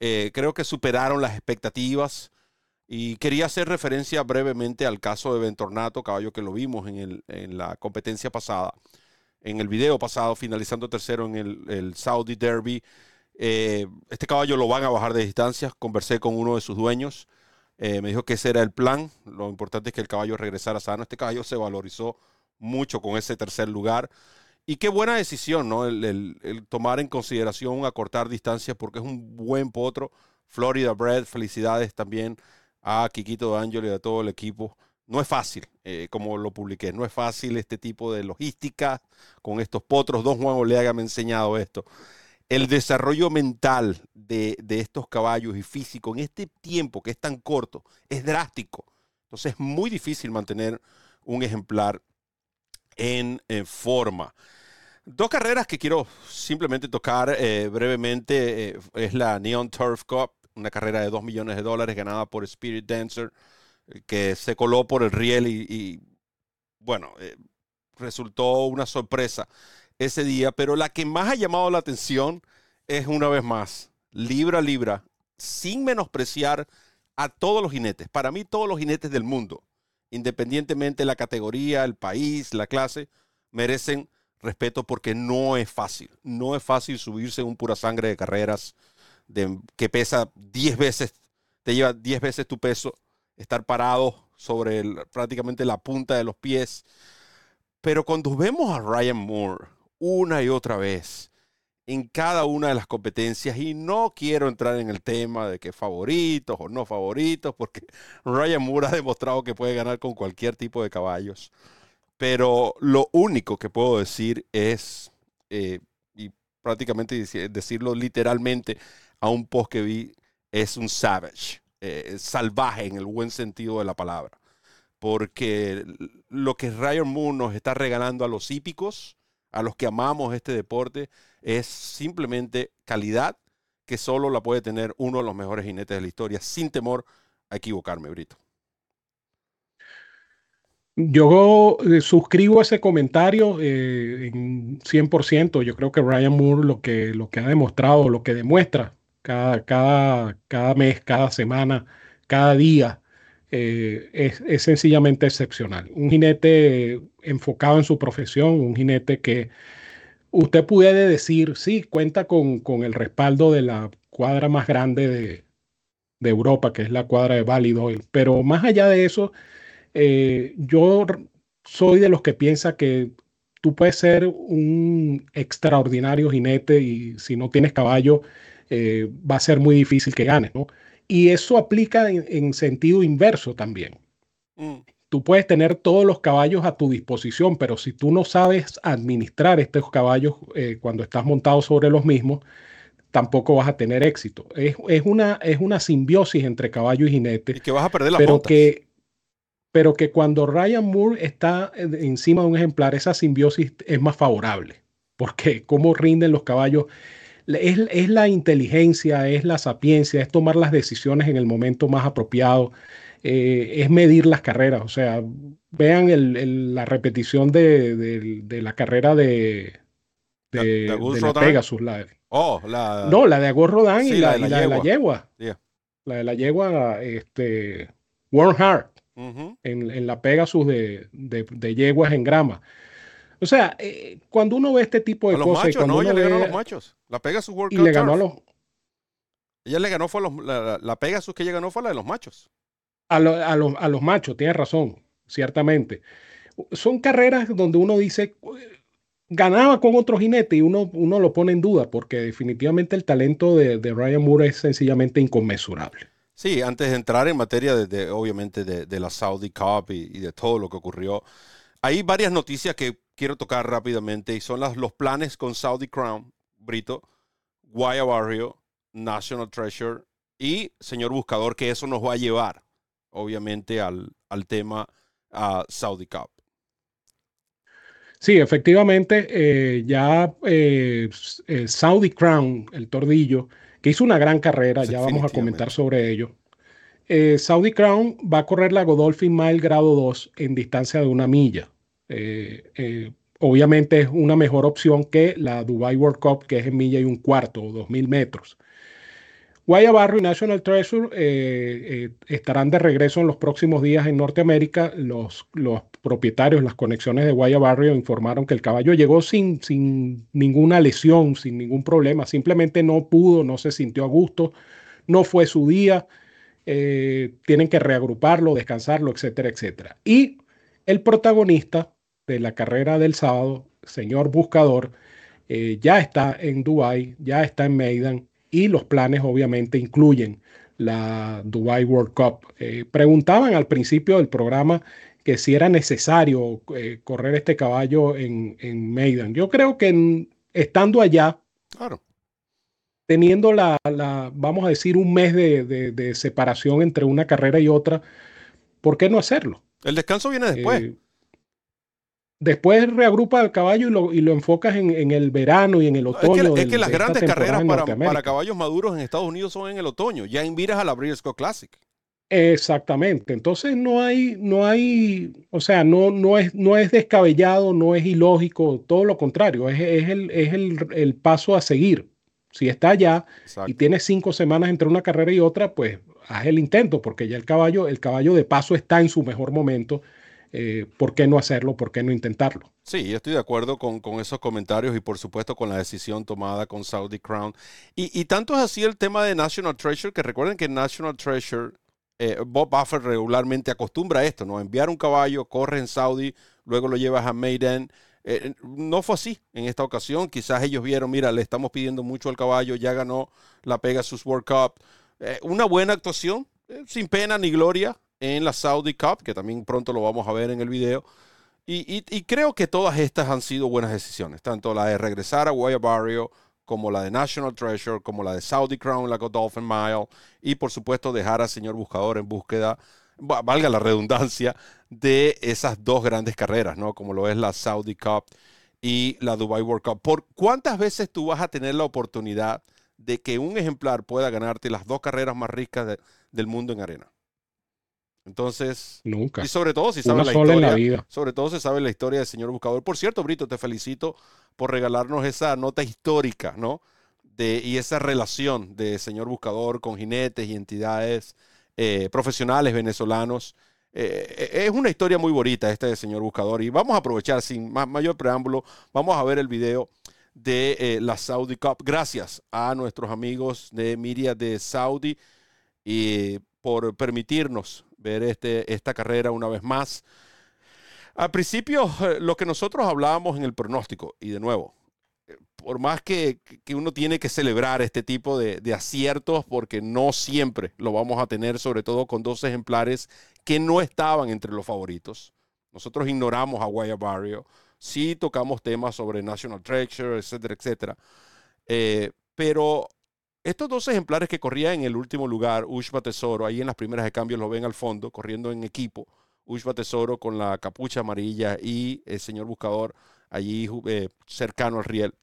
eh, creo que superaron las expectativas. Y quería hacer referencia brevemente al caso de Ventornato, caballo que lo vimos en, la competencia pasada, en el video pasado, finalizando tercero en el Saudi Derby. Eh, este caballo lo van a bajar de distancia. Conversé con uno de sus dueños. Eh, me dijo que ese era el plan. Lo importante es que el caballo regresara sano. Este caballo se valorizó mucho con ese tercer lugar. Y qué buena decisión, ¿no? El, tomar en consideración acortar distancias porque es un buen potro. Florida Bread, felicidades también a Kikito D'Angelo y a todo el equipo. No es fácil, eh, como lo publiqué, no es fácil este tipo de logística con estos potros. Don Juan Oleaga me ha enseñado esto el desarrollo mental de, estos caballos y físico en este tiempo que es tan corto es drástico. Entonces es muy difícil mantener un ejemplar en, forma. Dos carreras que quiero simplemente tocar eh, brevemente eh, es la Neon Turf Cup, una carrera de 2 millones de dólares ganada por Spirit Dancer, que se coló por el riel y, bueno, eh, resultó una sorpresa ese día, pero la que más ha llamado la atención es una vez más, libra libra, sin menospreciar a todos los jinetes. Para mí todos los jinetes del mundo, independientemente de la categoría, el país, la clase, merecen respeto porque no es fácil. No es fácil subirse un pura sangre de carreras que pesa 10 veces, te lleva 10 veces tu peso, estar parado sobre prácticamente la punta de los pies. Pero cuando vemos a Ryan Moore, una y otra vez en cada una de las competencias y no quiero entrar en el tema de que favoritos o no favoritos, porque Ryan Moore ha demostrado que puede ganar con cualquier tipo de caballos. Pero lo único que puedo decir es, eh, y prácticamente decirlo literalmente a un post que vi, es un savage, eh, salvaje en el buen sentido de la palabra. Porque lo que Ryan Moore nos está regalando a los hípicos, a los que amamos este deporte, es simplemente calidad que solo la puede tener uno de los mejores jinetes de la historia, sin temor a equivocarme, Brito. Yo eh, suscribo ese comentario eh, en 100%. Yo creo que Ryan Moore lo que, lo que ha demostrado, lo que demuestra cada, cada, cada mes, cada semana, cada día eh, es, sencillamente excepcional. Un jinete enfocado en su profesión, un jinete que usted puede decir, sí, cuenta con, el respaldo de la cuadra más grande de, Europa, que es la cuadra de Validoil, pero más allá de eso, eh, yo soy de los que piensa que tú puedes ser un extraordinario jinete y si no tienes caballo, eh, va a ser muy difícil que ganes, ¿no? Y eso aplica en, sentido inverso también. Mm. Tú puedes tener todos los caballos a tu disposición, pero si tú no sabes administrar estos caballos eh, cuando estás montado sobre los mismos, tampoco vas a tener éxito. Es, una, es una simbiosis entre caballo y jinete. Y que vas a perder la pero que pero que cuando Ryan Moore está encima de un ejemplar, esa simbiosis es más favorable, porque cómo rinden los caballos es, la inteligencia, es la sapiencia, es tomar las decisiones en el momento más apropiado, eh, es medir las carreras. O sea, vean la repetición de, la carrera de, de, la Pegasus. La, oh, la, no, la de Agor Rodan y, la, de la yegua. La de la yegua, este, Warren Hart, en, la Pegasus de, yeguas en grama. O sea, eh, cuando uno ve este tipo de a cosas. Los machos, no, ella le ganó a los machos. La Pegasus World Cup. Y le ganó a los. Ella le ganó fue a los, la, la, Pegasus que ella ganó fue la de los machos. A, a, los, a los machos, tienes razón, ciertamente. Son carreras donde uno dice, ganaba con otro jinete y uno, uno lo pone en duda, porque definitivamente el talento de, de Ryan Moore es sencillamente inconmensurable. Sí, antes de entrar en materia de, obviamente de, de, la Saudi Cup y, y, de todo lo que ocurrió, hay varias noticias que quiero tocar rápidamente y son las, los planes con Saudi Crown, Brito, Guaya Barrio, National Treasure y Señor Buscador, que eso nos va a llevar, obviamente, al, al tema a Saudi Cup. Sí, efectivamente, eh, ya eh, eh, Saudi Crown, el tordillo, que hizo una gran carrera, ya vamos a comentar sobre ello. Saudi Crown va a correr la Godolphin Mile grado 2 en distancia de una milla. Eh, eh, obviamente es una mejor opción que la Dubai World Cup, que es en milla y un cuarto o dos mil metros. Guayabarro y National Treasure eh, estarán de regreso en los próximos días en Norteamérica. Los, los propietarios, las conexiones de Guayabarrio informaron que el caballo llegó sin, sin ninguna lesión, sin ningún problema. Simplemente no pudo, no se sintió a gusto, no fue su día. tienen que reagruparlo, descansarlo, etcétera, etcétera. Y el protagonista, de la carrera del sábado, señor buscador, eh, ya está en Dubai, ya está en Maidan y los planes obviamente incluyen la Dubai World Cup. Eh, preguntaban al principio del programa que si era necesario eh, correr este caballo en, en Maidan. Yo creo que estando allá, teniendo la, vamos a decir, un mes de, de, separación entre una carrera y otra, ¿por qué no hacerlo? El descanso viene después. Después reagrupa el caballo y lo, y lo enfocas en, el verano y en el otoño. Es que, las grandes carreras para, caballos maduros en Estados Unidos son en el otoño. Ya invitas a la Breeders' Classic. Exactamente. Entonces no hay, no hay, o sea, no, no, es, no es descabellado, no es ilógico, todo lo contrario, es, el, es el, paso a seguir. Si está allá y tienes cinco semanas entre una carrera y otra, pues haz el intento, porque ya el caballo, el caballo de paso está en su mejor momento eh, ¿por qué no hacerlo? ¿Por qué no intentarlo? Sí, yo estoy de acuerdo con, esos comentarios y por supuesto con la decisión tomada con Saudi Crown. Y, tanto es así el tema de National Treasure, que recuerden que National Treasure, eh, Bob Buffer regularmente acostumbra a esto, ¿no? Enviar un caballo, corre en Saudi, luego lo llevas a Maiden. Eh, no fue así en esta ocasión. Quizás ellos vieron, mira, le estamos pidiendo mucho al caballo, ya ganó la Pegasus World Cup. una buena actuación, sin pena ni gloria en la Saudi Cup, que también pronto lo vamos a ver en el video. Y, creo que todas estas han sido buenas decisiones, tanto la de regresar a Guaya Barrio, como la de National Treasure, como la de Saudi Crown, la Godolphin Mile, y por supuesto dejar al señor buscador en búsqueda, valga la redundancia, de esas dos grandes carreras, ¿no? Como lo es la Saudi Cup y la Dubai World Cup. ¿Por cuántas veces tú vas a tener la oportunidad de que un ejemplar pueda ganarte las dos carreras más ricas del mundo en arena? Entonces, nunca. Y sobre todo si sabes la historia, sobre todo si sabe la historia del señor buscador. Por cierto, Brito, te felicito por regalarnos esa nota histórica, ¿no? De, y esa relación de señor buscador con jinetes y entidades eh, profesionales venezolanos. Eh, es una historia muy bonita este señor buscador y vamos a aprovechar sin mayor preámbulo, vamos a ver el video de la Saudi Cup. Gracias a nuestros amigos de Miria de Saudi y por permitirnos ver este, esta carrera una vez más. Al principio, lo que nosotros hablábamos en el pronóstico, y de nuevo, por más que, uno tiene que celebrar este tipo de, aciertos, porque no siempre lo vamos a tener, sobre todo con dos ejemplares que no estaban entre los favoritos. Nosotros ignoramos a Guaya Barrio, sí tocamos temas sobre National Treasure, etcétera, etcétera. Eh, pero estos dos ejemplares que corrían en el último lugar, Ushba Tesoro, ahí en las primeras de cambio lo ven al fondo, corriendo en equipo, Ushba Tesoro con la capucha amarilla y el señor buscador allí eh, cercano al riel.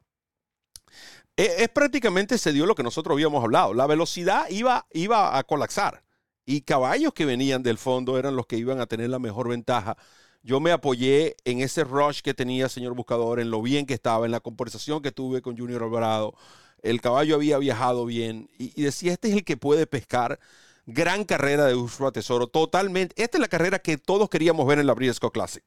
E, es, prácticamente se dio lo que nosotros habíamos hablado. La velocidad iba, iba a colapsar y caballos que venían del fondo eran los que iban a tener la mejor ventaja. Yo me apoyé en ese rush que tenía señor Buscador, en lo bien que estaba, en la conversación que tuve con Junior Alvarado. El caballo había viajado bien y, decía, este es el que puede pescar. Gran carrera de Ushua Tesoro, totalmente. Esta es la carrera que todos queríamos ver en la Briscoe Classic.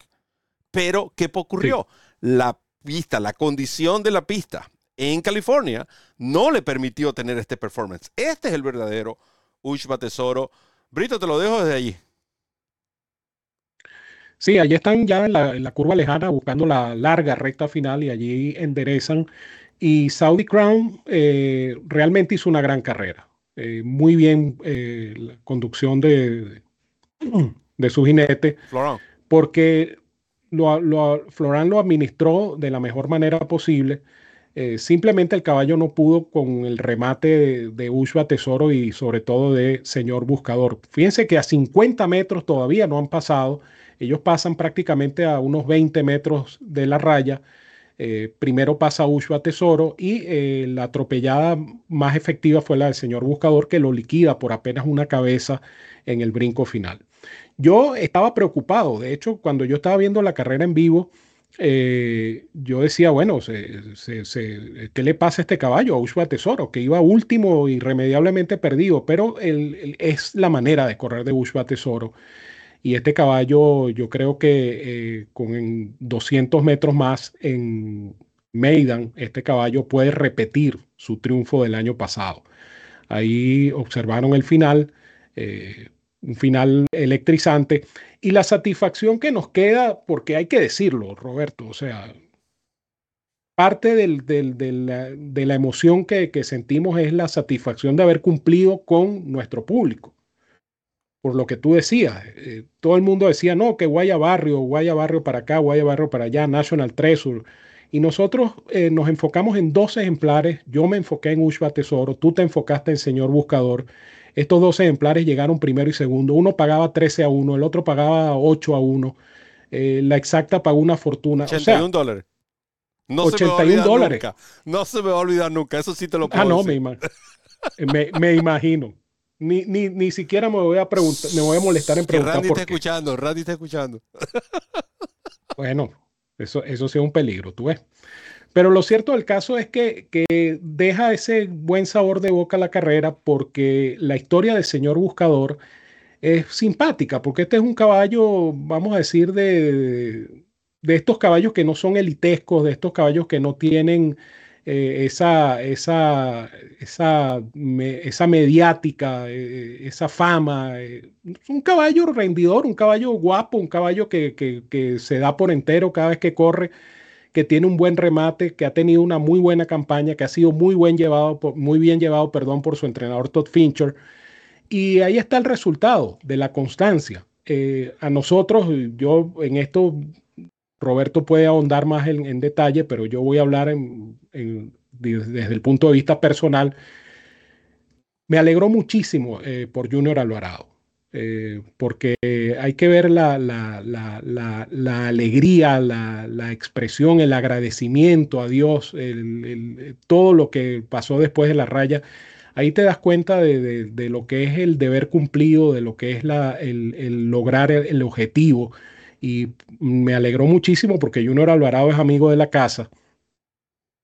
Pero, ¿qué ocurrió? La pista, la condición de la pista en California no le permitió tener este performance. Este es el verdadero Ushba Tesoro. Brito, te lo dejo desde allí. Sí, allí están ya en la, curva lejana buscando la larga recta final y allí enderezan. Y Saudi Crown eh, realmente hizo una gran carrera. Eh, muy bien eh, la conducción de, de su jinete. Porque lo, lo, Florán lo administró de la mejor manera posible. Simplemente el caballo no pudo con el remate de, de Tesoro y sobre todo de Señor Buscador. Fíjense que a 50 metros todavía no han pasado. Ellos pasan prácticamente a unos 20 metros de la raya. Eh, primero pasa Ushua Tesoro y eh, la atropellada más efectiva fue la del señor Buscador que lo liquida por apenas una cabeza en el brinco final. Yo estaba preocupado, de hecho, cuando yo estaba viendo la carrera en vivo, eh, yo decía, bueno, ¿qué le pasa a este caballo, a Ushua Tesoro, que iba último irremediablemente perdido? Pero es la manera de correr de Ushua Tesoro. Y este caballo, yo creo que eh, con 200 metros más en Maidan, este caballo puede repetir su triunfo del año pasado. Ahí observaron el final. Eh, un final electrizante y la satisfacción que nos queda, porque hay que decirlo, Roberto, o sea, parte de, la, emoción que, sentimos es la satisfacción de haber cumplido con nuestro público. Por lo que tú decías, eh, todo el mundo decía, no, que Guaya Barrio, Guaya Barrio para acá, Guaya Barrio para allá, National Treasure. Y nosotros eh, nos enfocamos en dos ejemplares. Yo me enfoqué en Ushba Tesoro, tú te enfocaste en Señor Buscador. Estos dos ejemplares llegaron primero y segundo. Uno pagaba 13 a 1, el otro pagaba 8 a 1. Eh, la exacta pagó una fortuna. 81 dólares. No 81 dólares. Nunca. No se me va a olvidar nunca. Eso sí te lo puedo Ah, no, Me, me, imagino. Ni, ni, ni, siquiera me voy a preguntar, me voy a molestar en preguntar. Randy está escuchando, Randy está escuchando. bueno, eso, eso sí es un peligro, tú ves. Pero lo cierto del caso es que, deja ese buen sabor de boca la carrera porque la historia del señor buscador es simpática, porque este es un caballo, vamos a decir, de, de estos caballos que no son elitescos, de estos caballos que no tienen eh, esa, esa, esa, esa mediática, eh, esa fama. Eh, un caballo rendidor, un caballo guapo, un caballo que, que, que se da por entero cada vez que corre que tiene un buen remate, que ha tenido una muy buena campaña, que ha sido muy, buen llevado, muy bien llevado perdón, por su entrenador Todd Fincher. Y ahí está el resultado de la constancia. Eh, a nosotros, yo en esto, Roberto puede ahondar más en, detalle, pero yo voy a hablar desde el punto de vista personal. Me alegró muchísimo eh, por Junior Alvarado. Eh, porque hay que ver la, alegría, la, expresión, el agradecimiento a Dios, todo lo que pasó después de la raya. Ahí te das cuenta de, lo que es el deber cumplido, de lo que es el, lograr el, objetivo. Y me alegró muchísimo porque Junior Alvarado es amigo de la casa.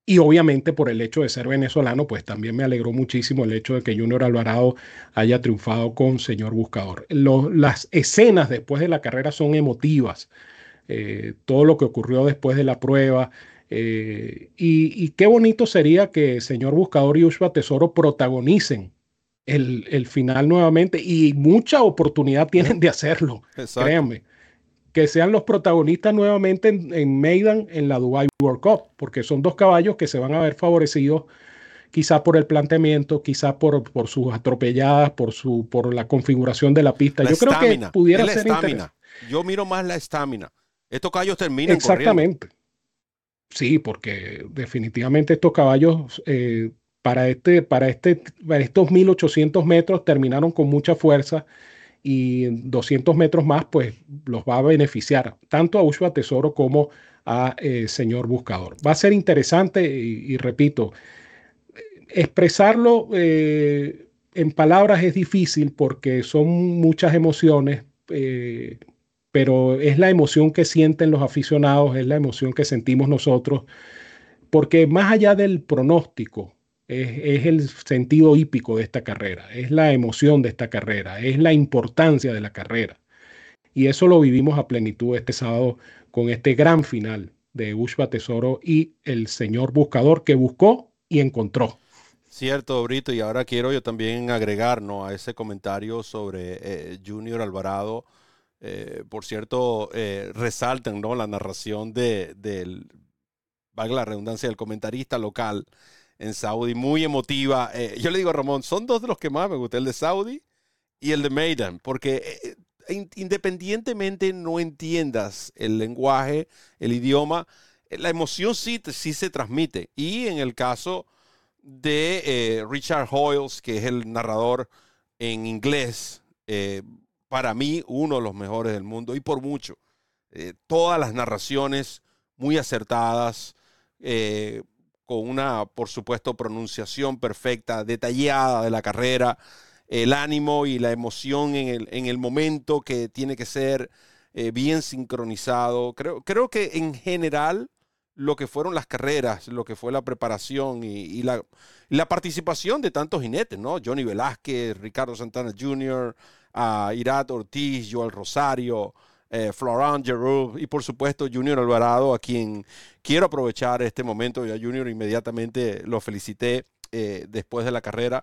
Y obviamente por el hecho de ser venezolano, pues también me alegró muchísimo el hecho de que Junior Alvarado haya triunfado con Señor Buscador. las escenas después de la carrera son emotivas. Eh, todo lo que ocurrió después de la prueba. Eh, y, qué bonito sería que Señor Buscador y Ushua Tesoro protagonicen el, el, final nuevamente y mucha oportunidad tienen de hacerlo. Créanme que sean los protagonistas nuevamente en, en en la Dubai World Cup, porque son dos caballos que se van a ver favorecidos quizás por el planteamiento, quizás por, por sus atropelladas, por, su, por la configuración de la pista. Yo creo que pudiera ser Yo miro más la estamina. Estos caballos terminan Exactamente. Sí, porque definitivamente estos caballos eh, para, este, para, este, para estos 1800 metros terminaron con mucha fuerza y 200 metros más, pues los va a beneficiar tanto a Ushua Tesoro como a eh, Señor Buscador. Va a ser interesante y, repito, expresarlo eh, en palabras es difícil porque son muchas emociones, eh, pero es la emoción que sienten los aficionados, es la emoción que sentimos nosotros, porque más allá del pronóstico, es, el sentido hípico de esta carrera, es la emoción de esta carrera, es la importancia de la carrera. Y eso lo vivimos a plenitud este sábado con este gran final de Ushba Tesoro y el señor buscador que buscó y encontró. Cierto, Brito, y ahora quiero yo también agregar a ese comentario sobre eh, Junior Alvarado. Eh, por cierto, eh, resaltan ¿no? la narración de, del, valga la redundancia, del comentarista local en Saudi, muy emotiva. Eh, yo le digo a Ramón, son dos de los que más me gustan, el de Saudi y el de Maiden, porque eh, independientemente no entiendas el lenguaje, el idioma, eh, la emoción sí, sí se transmite. Y en el caso de Richard Hoyles, que es el narrador en inglés, para mí uno de los mejores del mundo y por mucho. todas las narraciones muy acertadas con una, por supuesto, pronunciación perfecta, detallada de la carrera, el ánimo y la emoción en el, en el momento que tiene que ser eh, bien sincronizado. Creo, creo que en general lo que fueron las carreras, lo que fue la preparación y, la, la, participación de tantos jinetes, ¿no? Johnny Velázquez, Ricardo Santana Jr., uh, Irat Ortiz, Joel Rosario, eh, Florent y por supuesto Junior Alvarado, a quien quiero aprovechar este momento. Ya Junior inmediatamente lo felicité eh, después de la carrera,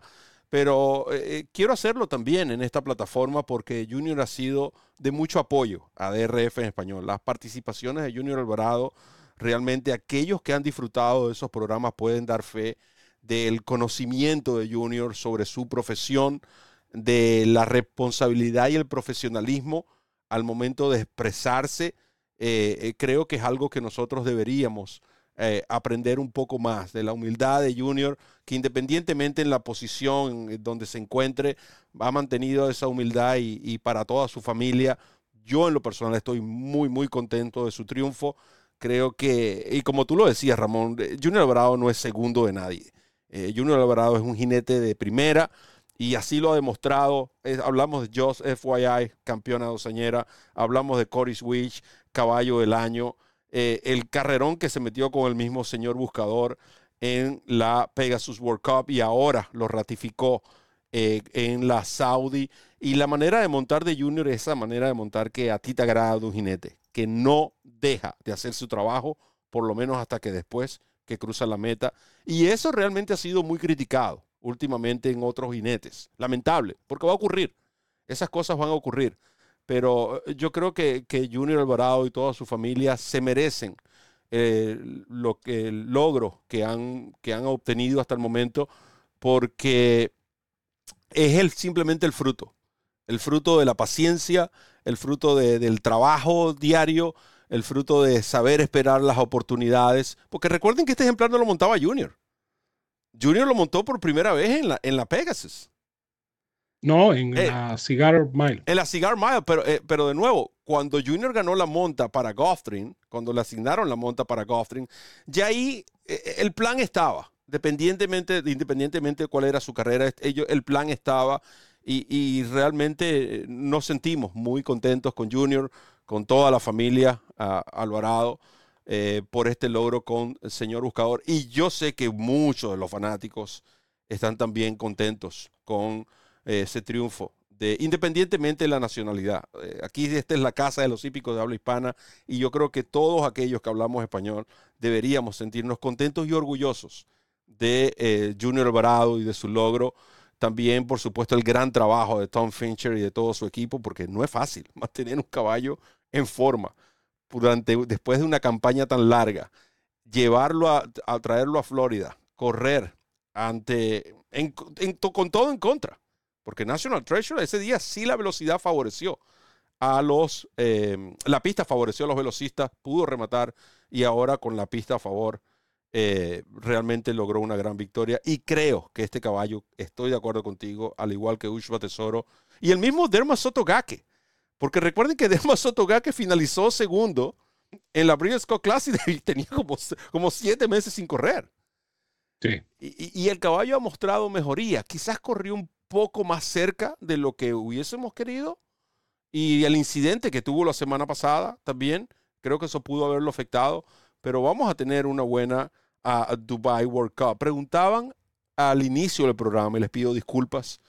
pero eh, quiero hacerlo también en esta plataforma porque Junior ha sido de mucho apoyo a DRF en español. Las participaciones de Junior Alvarado, realmente aquellos que han disfrutado de esos programas pueden dar fe del conocimiento de Junior sobre su profesión, de la responsabilidad y el profesionalismo al momento de expresarse, eh, eh, creo que es algo que nosotros deberíamos eh, aprender un poco más de la humildad de Junior, que independientemente en la posición donde se encuentre, ha mantenido esa humildad y, para toda su familia. Yo en lo personal estoy muy, muy contento de su triunfo. Creo que, y como tú lo decías, Ramón, Junior Alvarado no es segundo de nadie. Junior Alvarado es un jinete de primera y así lo ha demostrado. hablamos de Joss FYI, campeona doceñera. Hablamos de Cory Switch, caballo del año. Eh, el carrerón que se metió con el mismo señor buscador en la Pegasus World Cup y ahora lo ratificó eh, en la Saudi. Y la manera de montar de Junior es esa manera de montar que a ti te agrada de un jinete, que no deja de hacer su trabajo, por lo menos hasta que después que cruza la meta. Y eso realmente ha sido muy criticado últimamente en otros jinetes. Lamentable, porque va a ocurrir. Esas cosas van a ocurrir. Pero eh, yo creo que, Junior Alvarado y toda su familia se merecen eh, lo que, el logro que han, que han obtenido hasta el momento, porque es el, simplemente el fruto. El fruto de la paciencia, el fruto del trabajo diario, el fruto de saber esperar las oportunidades. Porque recuerden que este ejemplar no lo montaba Junior. Junior lo montó por primera vez en la, en la Pegasus. No, en eh, la Cigar Mile. En la Cigar Mile, pero, eh, pero de nuevo, cuando Junior ganó la monta para Gothrin, cuando le asignaron la monta para Gothrin, ya ahí eh, el plan estaba, dependientemente, independientemente de cuál era su carrera, ellos, el plan estaba y, y, realmente nos sentimos muy contentos con Junior, con toda la familia Alvarado. Eh, por este logro con el señor Buscador. Y yo sé que muchos de los fanáticos están también contentos con eh, ese triunfo, de, independientemente de la nacionalidad. Eh, aquí esta es la casa de los hípicos de habla hispana y yo creo que todos aquellos que hablamos español deberíamos sentirnos contentos y orgullosos de Junior Alvarado y de su logro. También, por supuesto, el gran trabajo de Tom Fincher y de todo su equipo, porque no es fácil mantener un caballo en forma durante, después de una campaña tan larga, llevarlo a, traerlo a Florida, correr ante, con todo en contra, porque National Treasure ese día sí la velocidad favoreció a los, em, la pista favoreció a los velocistas, pudo rematar y ahora con la pista a favor eh, realmente logró una gran victoria. Y creo que este caballo, estoy de acuerdo contigo, al igual que Ushba Tesoro y el mismo Derma Sotogake, porque recuerden que Derma Sotogake finalizó segundo en la Breeders' Cup Classic y tenía como, como siete meses sin correr. Sí. Y, y, el caballo ha mostrado mejoría. Quizás corrió un poco más cerca de lo que hubiésemos querido. Y el incidente que tuvo la semana pasada también, creo que eso pudo haberlo afectado. Pero vamos a tener una buena Dubai World Cup. Preguntaban al inicio del programa, y les pido disculpas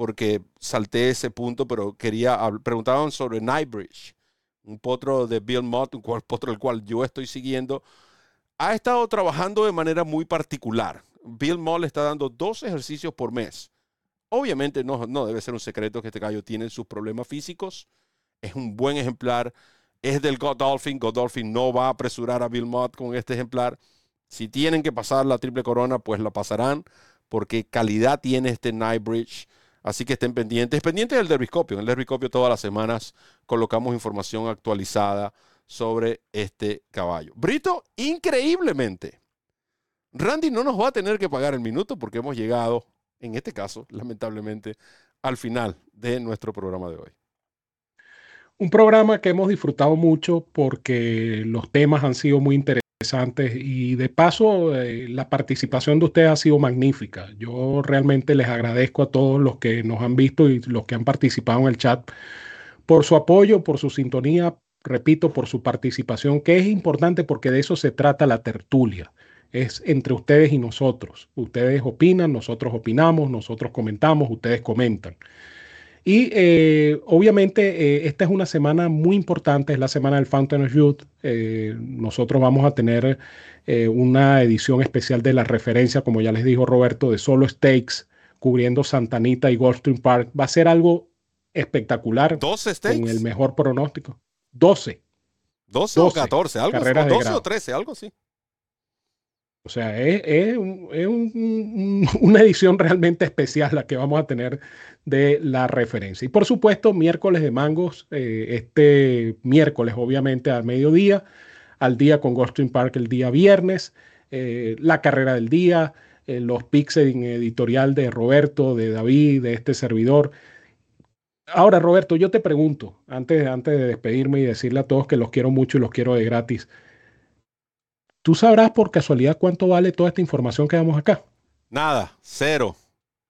porque salté ese punto, pero quería, preguntaban sobre Nightbridge, un potro de Bill Mott, un potro del cual yo estoy siguiendo. Ha estado trabajando de manera muy particular. Bill Mott le está dando dos ejercicios por mes. Obviamente no, no debe ser un secreto que este gallo tiene sus problemas físicos. Es un buen ejemplar. Es del Godolphin. Godolphin no va a apresurar a Bill Mott con este ejemplar. Si tienen que pasar la triple corona, pues la pasarán, porque calidad tiene este Nightbridge. Así que estén pendientes. Pendientes del Derbiscopio. En el Derbiscopio todas las semanas colocamos información actualizada sobre este caballo. Brito, increíblemente, Randy no nos va a tener que pagar el minuto porque hemos llegado, en este caso, lamentablemente, al final de nuestro programa de hoy. Un programa que hemos disfrutado mucho porque los temas han sido muy interesantes y de paso eh, la participación de ustedes ha sido magnífica. Yo realmente les agradezco a todos los que nos han visto y los que han participado en el chat por su apoyo, por su sintonía, repito, por su participación, que es importante porque de eso se trata la tertulia. Es entre ustedes y nosotros. Ustedes opinan, nosotros opinamos, nosotros comentamos, ustedes comentan. Y eh, obviamente eh, esta es una semana muy importante, es la semana del Fountain of Youth. Eh, nosotros vamos a tener una edición especial de la referencia, como ya les dijo Roberto, de solo stakes, cubriendo Santanita y Goldstream Park. Va a ser algo espectacular. 12 stakes. Con el mejor pronóstico. 12. 12, o 14, algo así. 12 o 13, algo así. O sea, es, una edición realmente especial la que vamos a tener de la referencia. Y por supuesto, miércoles de mangos, eh, este miércoles obviamente al mediodía, al día con Goldstream Park el día viernes, eh, la carrera del día, eh, los picks en editorial de Roberto, de David, de este servidor. Ahora, Roberto, yo te pregunto, antes, antes de despedirme y decirle a todos que los quiero mucho y los quiero de gratis, ¿Tú sabrás por casualidad cuánto vale toda esta información que damos acá? Nada, cero.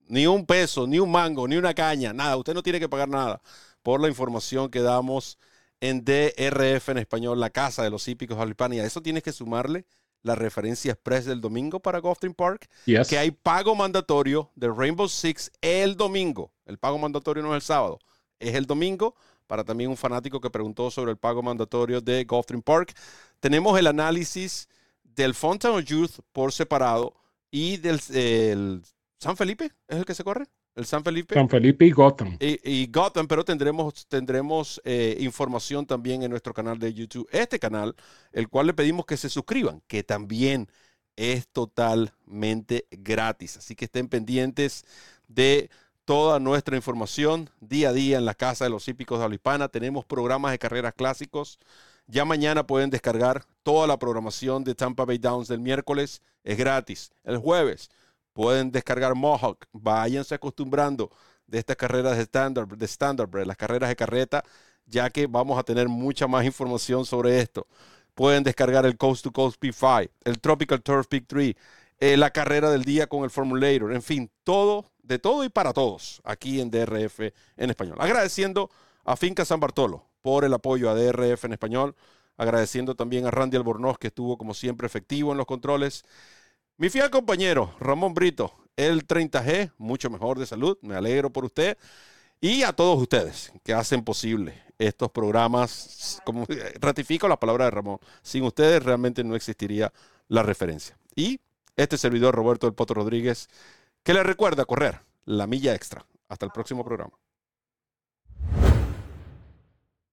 Ni un peso, ni un mango, ni una caña, nada. Usted no tiene que pagar nada por la información que damos en DRF en español, la casa de los hípicos Y A eso tienes que sumarle la referencia express del domingo para Gulfstream Park, que hay pago mandatorio de Rainbow Six el domingo. El pago mandatorio no es el sábado, es el domingo. Para también un fanático que preguntó sobre el pago mandatorio de Gulfstream Park. Tenemos el análisis del Fountain of Youth por separado y del San Felipe, ¿es el que se corre? El San Felipe. San Felipe y Gotham. Y, Gotham, pero tendremos, tendremos eh, información también en nuestro canal de YouTube. Este canal, el cual le pedimos que se suscriban, que también es totalmente gratis. Así que estén pendientes de toda nuestra información día a día en la Casa de los Hípicos de la Hispana. Tenemos programas de carreras clásicos ya mañana pueden descargar toda la programación de Tampa Bay Downs del miércoles. Es gratis. El jueves pueden descargar Mohawk. Váyanse acostumbrando de estas carreras de Standard, de Standard las carreras de carreta, ya que vamos a tener mucha más información sobre esto. Pueden descargar el Coast to Coast P5, el Tropical Turf Peak 3, eh, la carrera del día con el Formulator, en fin, todo, de todo y para todos, aquí en DRF en español. Agradeciendo a Finca San Bartolo por el apoyo a DRF en español, Agradeciendo también a Randy Albornoz, que estuvo como siempre efectivo en los controles. Mi fiel compañero, Ramón Brito, el 30G, mucho mejor de salud. Me alegro por usted. Y a todos ustedes que hacen posible estos programas. Como ratifico la palabra de Ramón, sin ustedes realmente no existiría la referencia. Y este servidor, Roberto del Poto Rodríguez, que le recuerda correr la milla extra. Hasta el próximo programa.